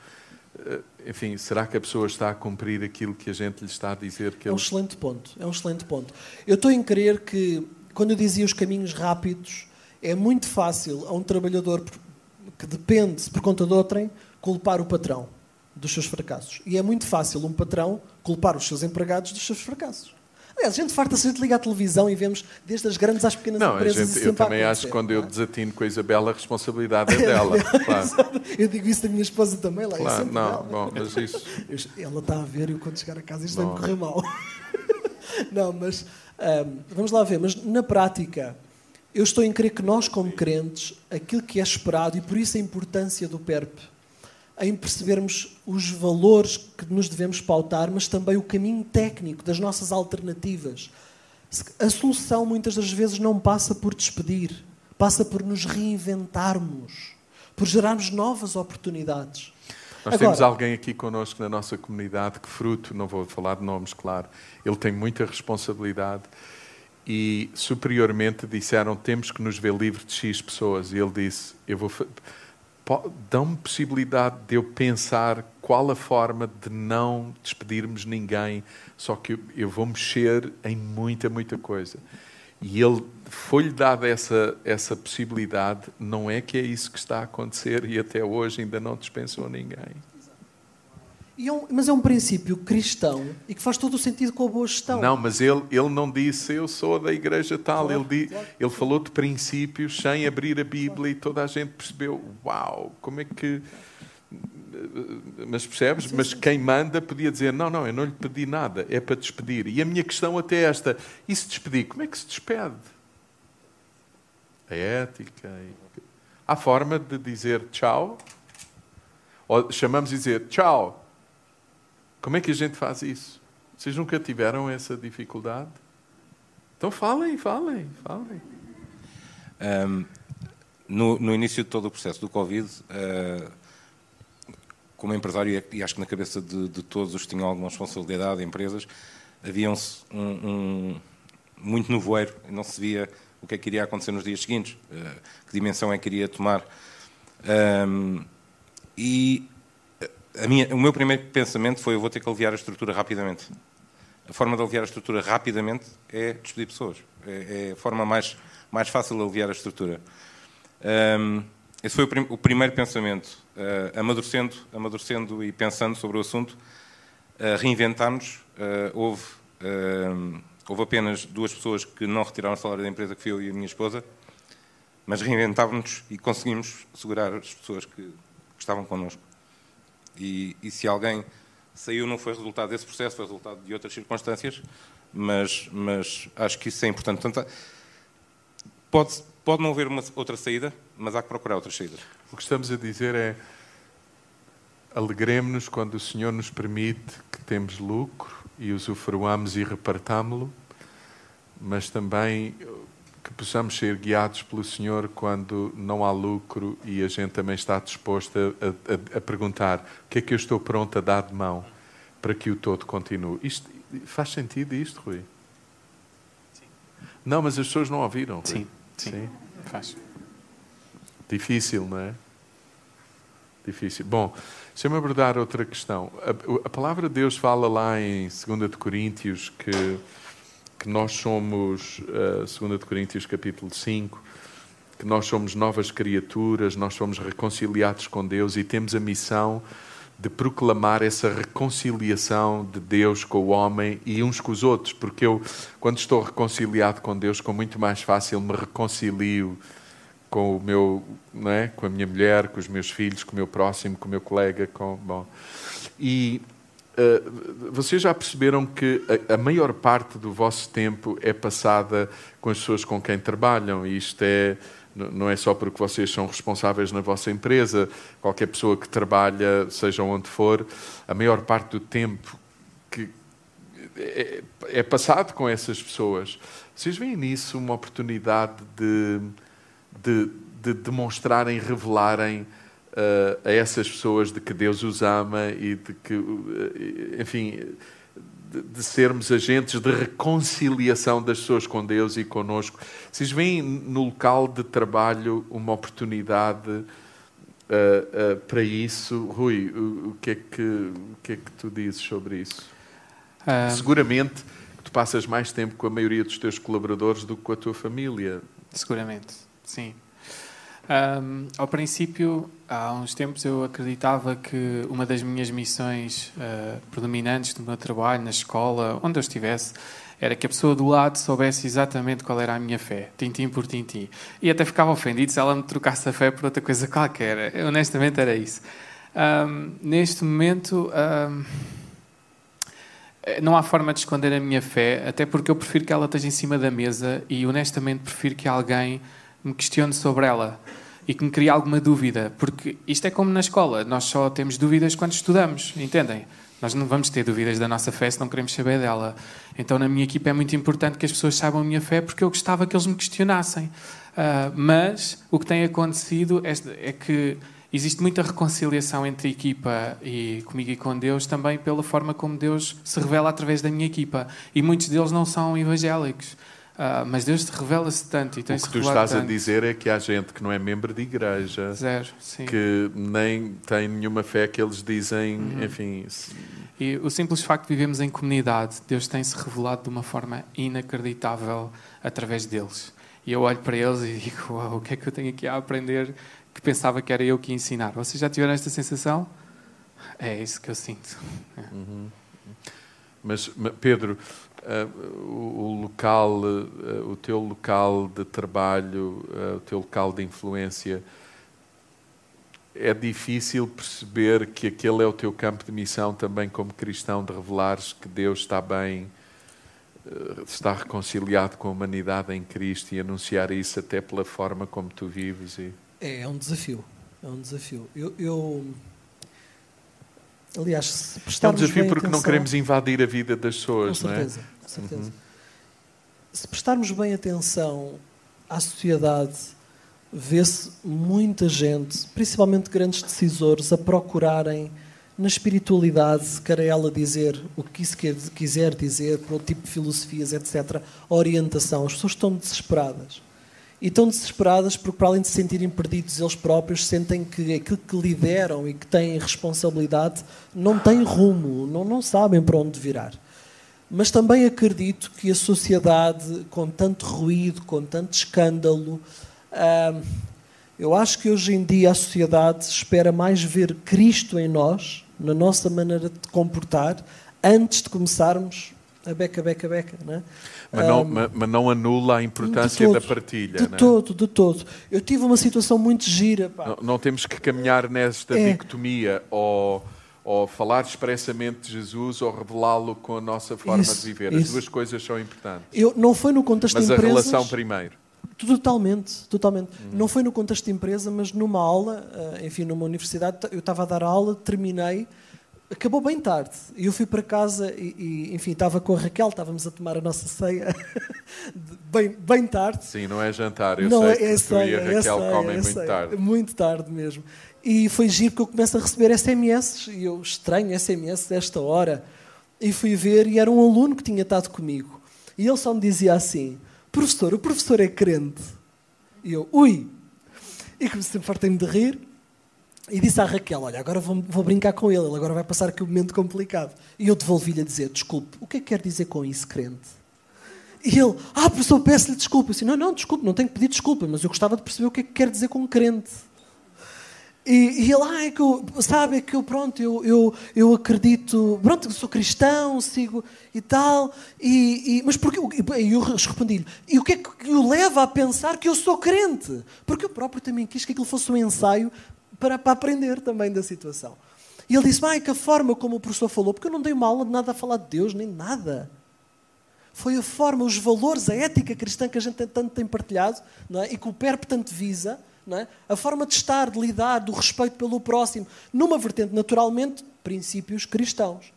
A: eh, enfim, será que a pessoa está a cumprir aquilo que a gente lhe está a dizer que
B: É um excelente ponto. É um excelente ponto. Eu estou em crer que, quando eu dizia os caminhos rápidos, é muito fácil a um trabalhador que depende por conta de outrem culpar o patrão dos seus fracassos. E é muito fácil um patrão culpar os seus empregados dos seus fracassos. Aliás, a gente farta-se de ligar à televisão e vemos desde as grandes às pequenas
A: não,
B: empresas.
A: Gente, eu também acho que quando eu é? desatino com a Isabela, a responsabilidade é *laughs* dela. claro.
B: Eu digo isso da minha esposa também. Lá,
A: claro, não, dela. bom, mas isso... *laughs*
B: Ela está a ver e eu quando chegar a casa isto vai me correr mal. *laughs* não, mas vamos lá ver. Mas na prática, eu estou em crer que nós, como crentes, aquilo que é esperado, e por isso a importância do PERP, em percebermos os valores que nos devemos pautar, mas também o caminho técnico das nossas alternativas. A solução muitas das vezes não passa por despedir, passa por nos reinventarmos, por gerarmos novas oportunidades.
A: Nós Agora, temos alguém aqui connosco na nossa comunidade que, fruto, não vou falar de nomes, claro, ele tem muita responsabilidade e superiormente disseram temos que nos ver livres de X pessoas. E ele disse: Eu vou dão-me possibilidade de eu pensar qual a forma de não despedirmos ninguém, só que eu, vou mexer em muita, muita coisa. E ele foi-lhe dada essa, essa possibilidade, não é que é isso que está a acontecer e até hoje ainda não dispensou ninguém.
B: É um, mas é um princípio cristão e que faz todo o sentido com a boa gestão.
A: Não, mas ele, ele não disse eu sou da igreja tal. Claro, ele, claro. ele falou de princípios sem abrir a Bíblia e toda a gente percebeu: uau, como é que. Mas percebes? Sim, mas sim. quem manda podia dizer: não, não, eu não lhe pedi nada, é para despedir. E a minha questão até é esta: e se despedir? Como é que se despede? A ética. Há forma de dizer tchau? Ou chamamos de dizer tchau como é que a gente faz isso? Vocês nunca tiveram essa dificuldade? Então falem, falem, falem.
D: Um, no, no, início de todo o processo do Covid, uh, como empresário, e acho que na cabeça de, de, todos os que tinham alguma responsabilidade, empresas, havia um, um, muito nevoeiro não se via o que é que iria acontecer nos dias seguintes, uh, que dimensão é que iria tomar. Um, e minha, o meu primeiro pensamento foi: eu vou ter que aliviar a estrutura rapidamente. A forma de aliviar a estrutura rapidamente é despedir pessoas. É, é a forma mais, mais fácil de aliviar a estrutura. Um, esse foi o, prim, o primeiro pensamento. Uh, amadurecendo, amadurecendo e pensando sobre o assunto, uh, reinventámos. Uh, houve, uh, houve apenas duas pessoas que não retiraram o salário da empresa, que fui eu e a minha esposa, mas reinventávamos e conseguimos segurar as pessoas que, que estavam connosco. E, e, se alguém saiu, não foi resultado desse processo, foi resultado de outras circunstâncias, mas, mas acho que isso é importante. Portanto, pode, pode não haver uma outra saída, mas há que procurar outras saídas.
A: O que estamos a dizer é alegremos-nos quando o Senhor nos permite que temos lucro e usufruamos e repartámo-lo, mas também que possamos ser guiados pelo Senhor quando não há lucro e a gente também está disposto a, a, a, perguntar o que é que eu estou pronto a dar de mão para que o todo continue. Isto, faz sentido isto, Rui? Sim. Não, mas as pessoas não ouviram. Rui.
C: Sim, sim, sim. Faz.
A: Difícil, não é? Difícil. Bom, deixa-me abordar outra questão. A, a palavra de Deus fala lá em 2 de Coríntios que que nós somos, uh, eh, 2 Coríntios capítulo 5, que nós somos novas criaturas, nós somos reconciliados com Deus e temos a missão de proclamar essa reconciliação de Deus com o homem e uns com os outros, porque eu, quando estou reconciliado com Deus, com muito mais fácil me reconcilio com o meu, não é? com a minha mulher, com os meus filhos, com o meu próximo, com o meu colega, com bom. E uh, vocês já perceberam que a, a, maior parte do vosso tempo é passada com as pessoas com quem trabalham, e isto é não é só porque vocês são responsáveis na vossa empresa, qualquer pessoa que trabalha, seja onde for, a maior parte do tempo que é, é passado com essas pessoas. Vocês veem nisso uma oportunidade de, de, de demonstrarem, revelarem a essas pessoas de que Deus os ama e de que, uh, enfim, de, de, sermos agentes de reconciliação das pessoas com Deus e conosco. Vocês veem no local de trabalho uma oportunidade uh, para isso? Rui, o, o, que é que, o que é que tu dizes sobre isso? Seguramente tu passas mais tempo com a maioria dos teus colaboradores do que com a tua família.
C: Seguramente, sim. Um, ao princípio, há uns tempos, eu acreditava que uma das minhas missões uh, predominantes do meu trabalho, na escola, onde eu estivesse, era que a pessoa do lado soubesse exatamente qual era a minha fé, tintim por tintim. E até ficava ofendido se ela me trocasse a fé por outra coisa *laughs* qualquer. Honestamente, era isso. Um, neste momento. Um, não há forma de esconder a minha fé, até porque eu prefiro que ela esteja em cima da mesa e honestamente prefiro que alguém me questione sobre ela e que me crie alguma dúvida, porque isto é como na escola, nós só temos dúvidas quando estudamos, entendem? Nós não vamos ter dúvidas da nossa fé se não queremos saber dela. Então, na minha equipa é muito importante que as pessoas saibam a minha fé porque eu gostava que eles me questionassem. Uh, mas o que tem acontecido é, é que existe muita reconciliação entre a equipa e comigo e com Deus também pela forma como Deus se revela através da minha equipa. E muitos deles não são evangélicos. Uh, mas Deus revela-se tanto e tem
A: O que tu estás tanto. a dizer é que há gente que não é membro de igreja,
C: Zero,
A: que nem tem nenhuma fé que eles dizem, uhum. enfim.
C: E o simples facto de vivemos em comunidade, Deus tem-se revelado de uma forma inacreditável através deles. E eu olho para eles e *laughs* digo: o que é que eu tenho aqui a aprender que pensava que era eu que ia ensinar. Vocês já tiveram esta sensação? É isso que eu sinto. Uhum.
A: Mas, Pedro, o, local, uh, o teu local de trabalho, uh, o teu local de influência, é difícil perceber que aquele é o teu campo de missão também como cristão, de revelares que Deus está bem, está reconciliado com a humanidade em Cristo e anunciar isso até pela forma como tu vives e...
B: É, é um desafio. É um desafio. Eu, eu aliás, se prestarmos
A: É um desafio
B: porque
A: atenção, não queremos invadir a vida das pessoas,
B: com certeza, não é? Com certeza. Uhum. Se prestarmos bem atenção à sociedade, vê-se muita gente, principalmente grandes decisores, a procurarem na espiritualidade, quer ela dizer o que isso quiser dizer, para o tipo de filosofias, etc., orientação. As pessoas estão desesperadas e estão desesperadas porque, para além de se sentirem perdidos eles próprios, sentem que aquilo que lideram e que têm responsabilidade não tem rumo, não, não sabem para onde virar. Mas também acredito que a sociedade, com tanto ruído, com tanto escândalo, hum, eu acho que hoje em dia a sociedade espera mais ver Cristo em nós, na nossa maneira de comportar, antes de começarmos a beca, beca, beca. Não é?
A: Mas não, um, mas não anula a importância
B: todo,
A: da partilha.
B: De
A: né?
B: todo, de todo. Eu tive uma situação muito gira.
A: Não, não, temos que caminhar nesta é. dicotomia ou, ou falar expressamente de Jesus ou revelá-lo com a nossa forma isso, de viver. As isso. duas coisas são importantes.
B: Eu, não foi no contexto
A: mas
B: de empresas...
A: Mas a relação primeiro.
B: Totalmente, totalmente. Uhum. Não foi no contexto de empresa, mas numa aula, eh, enfim, numa universidade, eu estava a dar aula, terminei acabou bem tarde. E eu fui para casa e, e, enfim, estava com a Raquel, estávamos a tomar a nossa ceia *laughs* bem, bem tarde.
A: Sim, não é jantar, eu não sei é, que é ceia, e a é Raquel é comem é muito ceia, tarde.
B: Muito tarde mesmo. E foi giro porque eu começo a receber SMS e eu estranho SMS desta hora. E fui ver e era um aluno que tinha estado comigo. E ele só me dizia assim: Professor, o professor é crente. E eu, ui! E comecei a fartei-me de rir e disse à Raquel: Olha, agora vou, vou, brincar com ele, ele agora vai passar aqui um momento complicado. E eu devolvi-lhe a dizer: Desculpe, o que é que quer dizer com isso, crente? E ele: Ah, professor, peço-lhe desculpa. Eu disse: Não, não, desculpe, não tenho que pedir desculpa, mas eu gostava de perceber o que é que quer dizer com crente. E, e ele, ah, é que eu, sabe, é que eu, pronto, eu, eu, eu acredito, pronto, sou cristão, sigo e tal, e, e mas porque, e eu respondi-lhe, e o que é que o leva a pensar que eu sou crente? Porque eu próprio também quis que aquilo fosse um ensaio para, para aprender também da situação. E ele disse, ah, é que a forma como o professor falou, porque eu não dei uma aula de nada a falar de Deus, nem nada. Foi a forma, os valores, a ética cristã que a gente tanto tem partilhado, não é? e que o PERP tanto visa, é? A forma de estar, de lidar, do respeito pelo próximo, numa vertente, naturalmente, princípios cristãos.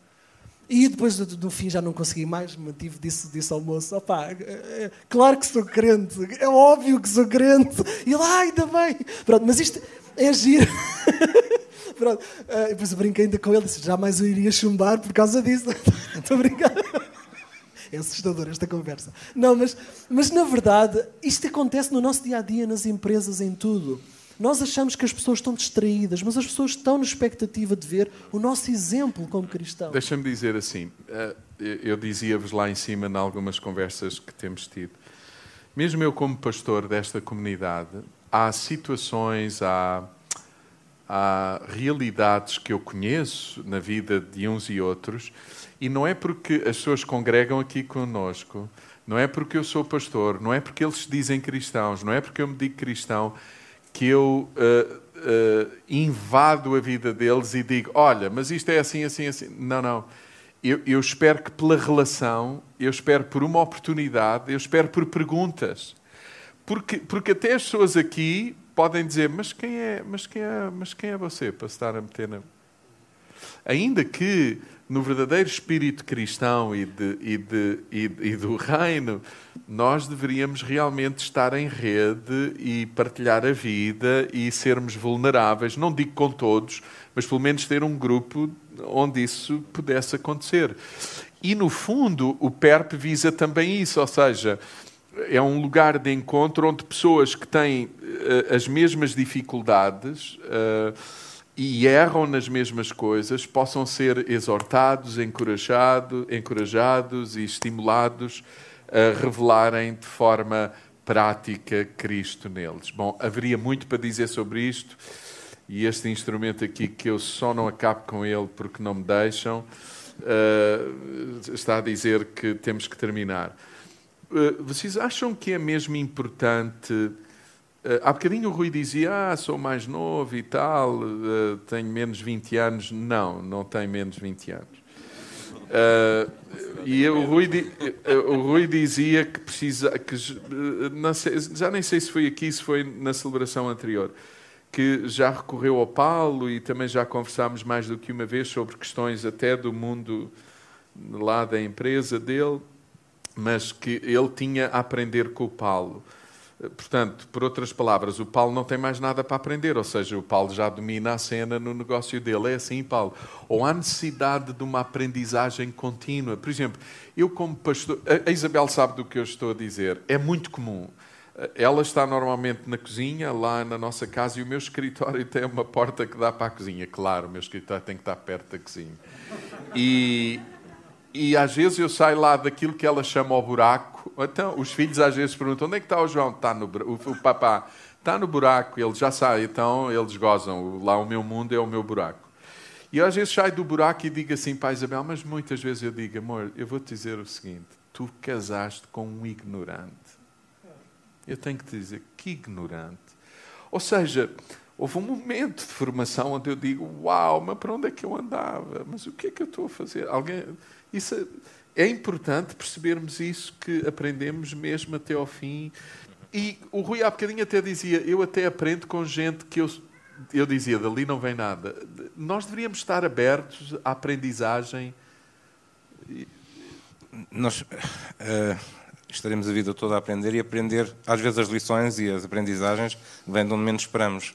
B: E depois, no fim, já não consegui mais, mantive, disse, disse ao moço: opá, é, claro que sou crente, é óbvio que sou crente. E lá, ainda bem. Pronto, mas isto é giro. *laughs* Pronto, uh, depois eu brinquei ainda com ele, disse: jamais eu iria chumbar por causa disso. *laughs* Estou brincando. É assustador esta conversa. Não, mas, mas na verdade, isto acontece no nosso dia a dia, nas empresas, em tudo. Nós achamos que as pessoas estão distraídas, mas as pessoas estão na expectativa de ver o nosso exemplo como cristãos.
A: Deixa-me dizer assim, eh, eu dizia-vos lá em cima, em algumas conversas que temos tido, mesmo eu como pastor desta comunidade, há situações, há, há realidades que eu conheço na vida de uns e outros e não é porque as pessoas congregam aqui conosco, não é porque eu sou pastor, não é porque eles se dizem cristãos, não é porque eu me digo cristão que eu uh, uh, invado a vida deles e digo: olha, mas isto é assim, assim, assim. Não, não. Eu, eu espero que pela relação, eu espero por uma oportunidade, eu espero por perguntas. Porque, porque até as pessoas aqui podem dizer: mas quem é, mas quem é, mas quem é você para estar a meter na. Ainda que no verdadeiro espírito cristão e, de, e, de, e, e, do reino, nós deveríamos realmente estar em rede e partilhar a vida e sermos vulneráveis. Não digo com todos, mas pelo menos ter um grupo onde isso pudesse acontecer. E no fundo, o PERP visa também isso, ou seja, é um lugar de encontro onde pessoas que têm uh, as mesmas dificuldades. Uh, e erram nas mesmas coisas possam ser exortados, encorajado, encorajados e estimulados a revelarem de forma prática Cristo neles. Bom, haveria muito para dizer sobre isto e este instrumento aqui que eu só não acabo com ele porque não me deixam uh, está a dizer que temos que terminar. Uh, vocês acham que é mesmo importante há bocadinho o Rui dizia, ah, sou mais novo e tal, uh, tenho menos 20 anos. Não, não tenho menos 20 anos. Uh, e o Rui, o Rui, dizia que precisa, que, sei, já nem sei se foi aqui, se foi na celebração anterior, que já recorreu ao Paulo e também já conversámos mais do que uma vez sobre questões até do mundo lá da empresa dele, mas que ele tinha a aprender com o Paulo. Portanto, por outras palavras, o Paulo não tem mais nada para aprender, ou seja, o Paulo já domina a cena no negócio dele. É assim, Paulo. Ou há necessidade de uma aprendizagem contínua. Por exemplo, eu, como pastor. A Isabel sabe do que eu estou a dizer. É muito comum. Ela está normalmente na cozinha, lá na nossa casa, e o meu escritório tem uma porta que dá para a cozinha. Claro, o meu escritório tem que estar perto da cozinha. E, e às vezes eu saio lá daquilo que ela chama o buraco. Então, os filhos às vezes perguntam: onde é que está o João? Está no o, o papá está no buraco, ele já sai, então eles gozam. Lá o meu mundo é o meu buraco. E eu às vezes saio do buraco e digo assim a Isabel, mas muitas vezes eu digo, amor, eu vou te dizer o seguinte: tu casaste com um ignorante. Eu tenho que te dizer, que ignorante. Ou seja, houve um momento de formação onde eu digo, uau, mas para onde é que eu andava? Mas o que é que eu estou a fazer? Alguém isso é importante percebermos isso que aprendemos mesmo até ao fim. E o Rui há bocadinho até dizia, eu até aprendo com gente que eu, eu dizia, dali não vem nada. Nós deveríamos estar abertos à aprendizagem.
D: Nós uh, estaremos a vida toda a aprender e aprender, às vezes as lições e as aprendizagens vêm de onde menos esperamos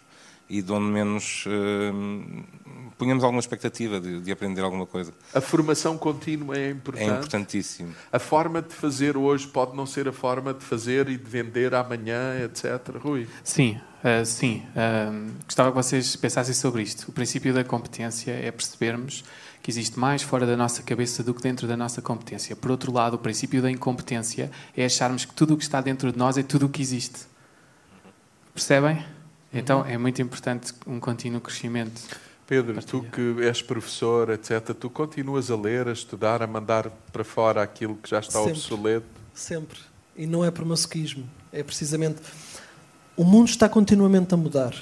D: e de onde menos uh, punhamos alguma expectativa de, de, aprender alguma coisa.
A: A formação contínua é importante.
D: É importantíssimo.
A: A forma de fazer hoje pode não ser a forma de fazer e de vender amanhã, etc. Rui?
C: Sim, uh, sim. Uh, gostava que vocês pensassem sobre isto. O princípio da competência é percebermos que existe mais fora da nossa cabeça do que dentro da nossa competência. Por outro lado, o princípio da incompetência é acharmos que tudo o que está dentro de nós é tudo o que existe. Percebem? Então é muito importante um contínuo crescimento.
A: Pedro, tu que és professor, etc., tu continuas a ler, a estudar, a mandar para fora aquilo que já está
B: sempre,
A: obsoleto?
B: Sempre. E não é por masoquismo. É precisamente. O mundo está continuamente a mudar.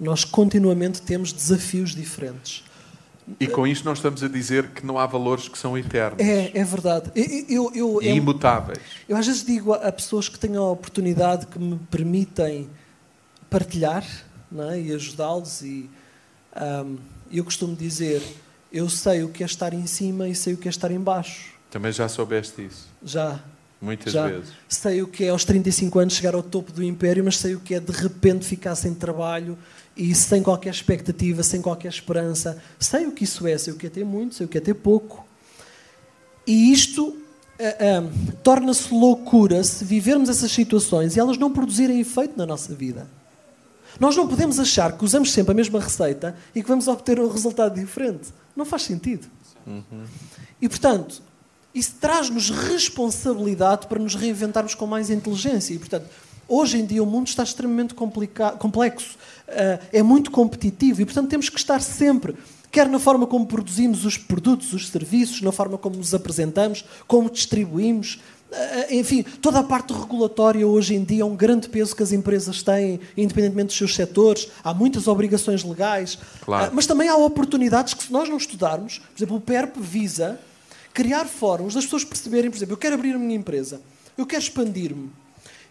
B: Nós continuamente temos desafios diferentes.
A: E com isto nós estamos a dizer que não há valores que são eternos.
B: É, é verdade. Eu, eu, eu,
A: e imutáveis.
B: Eu às vezes digo a, pessoas que têm a oportunidade que me permitem partilhar é? e ajudá-los. E um, eu costumo dizer: eu sei o que é estar em cima e sei o que é estar em baixo.
A: Também já soubeste isso?
B: Já.
A: Muitas
B: já
A: vezes.
B: Sei o que é aos 35 anos chegar ao topo do império, mas sei o que é de repente ficar sem trabalho e sem qualquer expectativa, sem qualquer esperança. Sei o que isso é, sei o que é ter muito, sei o que é ter pouco. E isto uh, uh, torna-se loucura se vivermos essas situações e elas não produzirem efeito na nossa vida. Nós não podemos achar que usamos sempre a mesma receita e que vamos obter um resultado diferente. Não faz sentido. Uhum. E, portanto, isso traz-nos responsabilidade para nos reinventarmos com mais inteligência. E, portanto, Hoje em dia o mundo está extremamente complexo, uh, é muito competitivo e, portanto, temos que estar sempre, quer na forma como produzimos os produtos, os serviços, na forma como nos apresentamos, como distribuímos. Uh, enfim, toda a parte regulatória hoje em dia é um grande peso que as empresas têm, independentemente dos seus setores. Há muitas obrigações legais,
A: claro.
B: uh, mas também há oportunidades que, se nós não estudarmos, por exemplo, o PERP visa criar fóruns das pessoas perceberem, por exemplo, eu quero abrir a minha empresa, eu quero expandir-me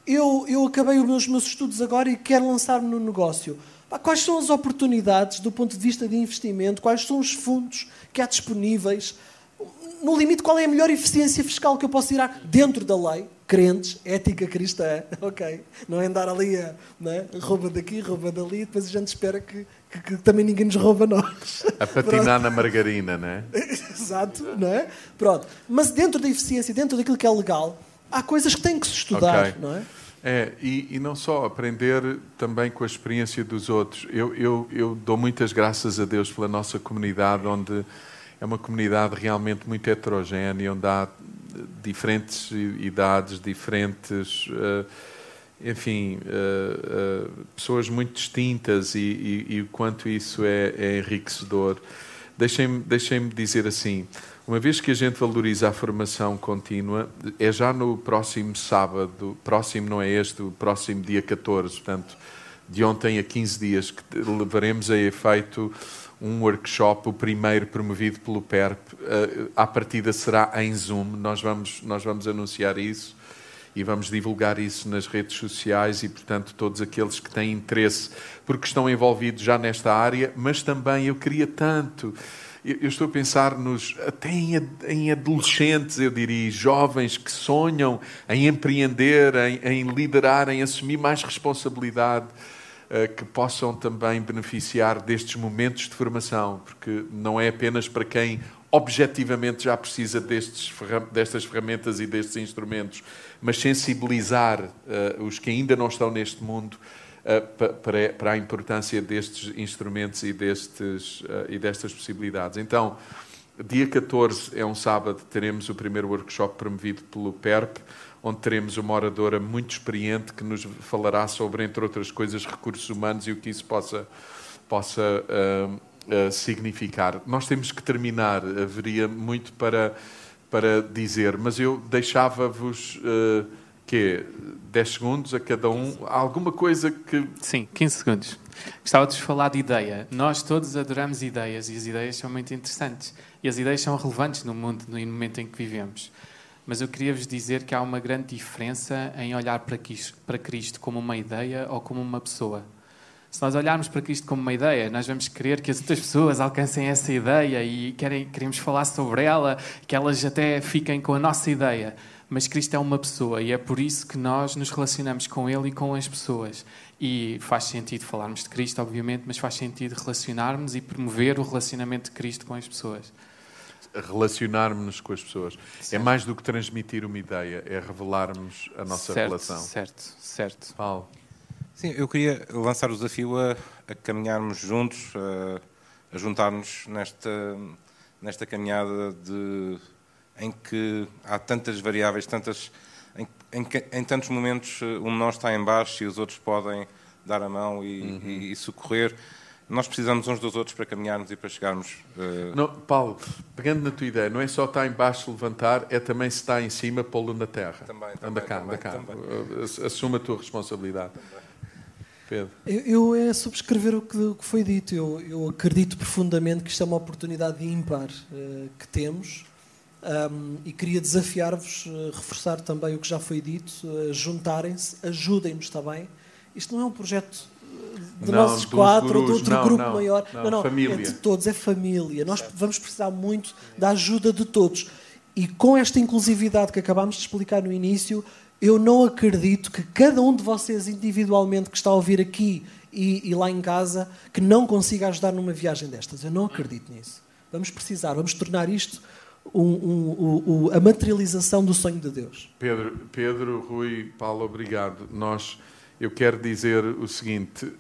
B: eu, eu acabei os meus, meus estudos agora e quero lançar-me no negócio. Quais são as oportunidades do ponto de vista de investimento? Quais são os fundos que há disponíveis? No limite, qual é a melhor eficiência fiscal que eu posso tirar dentro da lei? Crentes, ética cristã, *laughs* ok. Não é andar ali a né? rouba daqui, rouba dali, depois a gente espera que, que, que também ninguém nos rouba nós.
A: A patinar na margarina, não é? *laughs*
B: Exato, não é? Pronto. Mas dentro da eficiência, dentro daquilo que é legal, há coisas que têm que se estudar, okay. não é?
A: É, e, e, não só aprender também com a experiência dos outros. Eu, eu, eu dou muitas graças a Deus pela nossa comunidade, onde é uma comunidade realmente muito heterogénea, onde há diferentes idades, diferentes, uh, enfim, uh, pessoas muito distintas e, e, e, o quanto isso é, é enriquecedor. Deixem-me deixem dizer assim, uma vez que a gente valoriza a formação contínua, é já no próximo sábado, próximo não é este, o próximo dia 14, portanto, de ontem a 15 dias, que levaremos a efeito um workshop, o primeiro promovido pelo PERP. Eh, à partida será em Zoom, nós vamos, nós vamos anunciar isso e vamos divulgar isso nas redes sociais e, portanto, todos aqueles que têm interesse, porque estão envolvidos já nesta área, mas também eu queria tanto eu estou a pensar nos, até em, adolescentes, eu diria, jovens que sonham em empreender, em, em liderar, em assumir mais responsabilidade, uh, que possam também beneficiar destes momentos de formação, porque não é apenas para quem objetivamente já precisa destes, destas ferramentas e destes instrumentos, mas sensibilizar uh, os que ainda não estão neste mundo eh, para, para a importância destes instrumentos e, destes, eh, e destas possibilidades. Então, dia 14 é um sábado, teremos o primeiro workshop promovido pelo PERP, onde teremos uma oradora muito experiente que nos falará sobre, entre outras coisas, recursos humanos e o que isso possa, possa uh, uh, significar. Nós temos que terminar, haveria muito para, para dizer, mas eu deixava-vos. Uh, quê? 10 segundos a cada um? Alguma coisa que.
C: Sim, 15 segundos. Gostava de vos falar de ideia. Nós todos adoramos ideias e as ideias são muito interessantes. E as ideias são relevantes no mundo no momento em que vivemos. Mas eu queria vos dizer que há uma grande diferença em olhar para Cristo como uma ideia ou como uma pessoa. Se nós olharmos para Cristo como uma ideia, nós vamos querer que as outras pessoas alcancem essa ideia e querem, queremos falar sobre ela, que elas até fiquem com a nossa ideia mas Cristo é uma pessoa e é por isso que nós nos relacionamos com Ele e com as pessoas. E faz sentido falarmos de Cristo, obviamente, mas faz sentido relacionarmos e promover o relacionamento de Cristo com as pessoas.
A: Relacionarmos-nos com as pessoas. É certo. É mais do que transmitir uma ideia, é revelarmos a nossa
C: certo,
A: relação.
C: Certo, certo.
A: Paulo.
D: Sim, eu queria lançar o desafio a, a caminharmos juntos, a, a juntar-nos nesta, nesta caminhada de em que há tantas variáveis, tantas, em, em, em tantos momentos eh, um de nós está em baixo e os outros podem dar a mão e, uhum. e, e socorrer nós precisamos uns dos outros para caminharmos e para chegarmos.
A: Uh... Não, Paulo, pegando na tua ideia, não é só estar em baixo levantar, é também se está em cima pô-lo na terra.
D: Também, também,
A: anda cá,
D: também,
A: anda cá. Também. Assuma a tua responsabilidade. Pedro.
B: Eu, eu é subscrever o que, o que foi dito. Eu, eu, acredito profundamente que isto é uma oportunidade ímpar uh, que temos. Um, e queria desafiar-vos, uh, reforçar também o que já foi dito, uh, juntarem-se, ajudem-nos também. Isto não é um projeto de não, nós quatro, de outro não, grupo
A: não,
B: maior.
A: Não, não, família.
B: é de todos, é família. Nós vamos precisar muito da ajuda de todos. E com esta inclusividade que acabámos de explicar no início, eu não acredito que cada um de vocês individualmente que está a ouvir aqui e, e lá em casa, que não consiga ajudar numa viagem destas. Eu não acredito nisso. Vamos precisar, vamos tornar isto um, um, um, a materialização do sonho de Deus.
A: Pedro, Pedro, Rui, Paulo, obrigado. Nós eu quero dizer o seguinte, uh,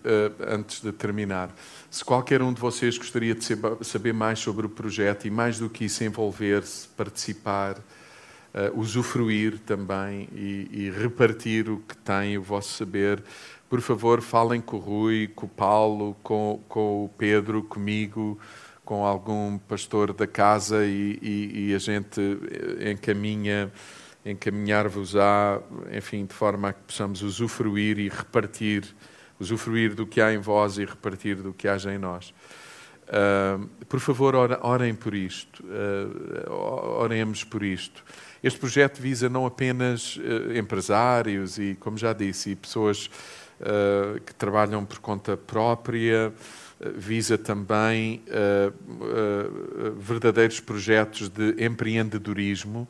A: antes de terminar. Se qualquer um de vocês gostaria de saber mais sobre o projeto e, mais do que isso, envolver-se, participar, uh, usufruir também e, e, repartir o que tem, o vosso saber, por favor, falem com o Rui, com o Paulo, com, com o Pedro, comigo, com algum pastor da casa e, e, e a gente encaminha encaminhar-vos-á, enfim, de forma a que possamos usufruir e repartir, usufruir do que há em vós e repartir do que haja em nós. Uh, por favor, orem por isto, uh, oremos por isto. Este projeto visa não apenas uh, empresários e, como já disse, pessoas que trabalham por conta própria, visa também verdadeiros projetos de empreendedorismo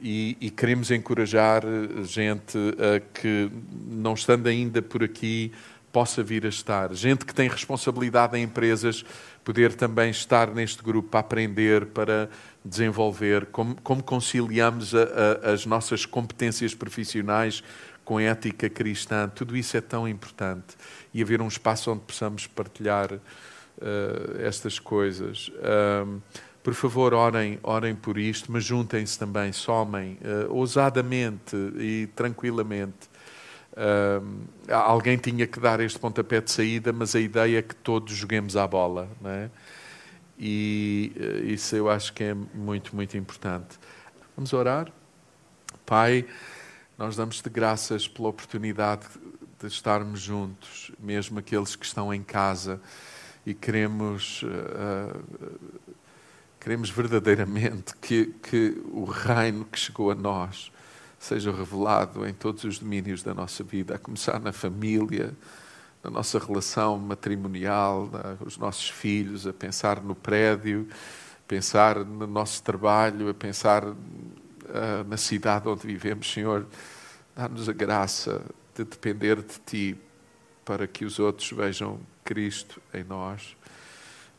A: e, e, queremos encorajar eh, gente a que, não estando ainda por aqui, possa vir a estar. Gente que tem responsabilidade em empresas, poder também estar neste grupo para aprender, para desenvolver, como, como conciliamos a, a, as nossas competências profissionais com a ética cristã. Tudo isso é tão importante. E haver um espaço onde possamos partilhar uh, estas coisas. Uh, por favor, orem, orem por isto, mas juntem-se também, somem, uh, ousadamente e tranquilamente. Uh, alguém tinha que dar este pontapé de saída, mas a ideia é que todos joguemos à bola. Não é? E uh, isso eu acho que é muito, muito importante. Vamos orar? Pai, nós damos-te graças pela oportunidade de estarmos juntos, mesmo aqueles que estão em casa, e queremos Queremos verdadeiramente que, que o reino que chegou a nós seja revelado em todos os domínios da nossa vida, a começar na família, na nossa relação matrimonial, os nossos filhos, a pensar no prédio, pensar no nosso trabalho, a pensar uh, na cidade onde vivemos. Senhor, dá-nos a graça de depender de Ti para que os outros vejam Cristo em nós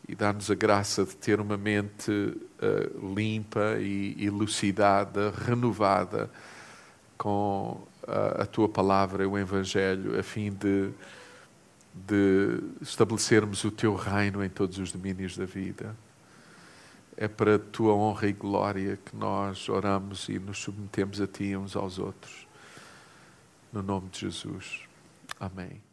A: e dá-nos a graça de ter uma mente uh, limpa e elucidada, renovada com a, a tua palavra, o Evangelho, a fim de, de estabelecermos o teu reino em todos os domínios da vida. É para a tua honra e glória que nós oramos e nos submetemos a ti uns aos outros. No nome de Jesus. Amém.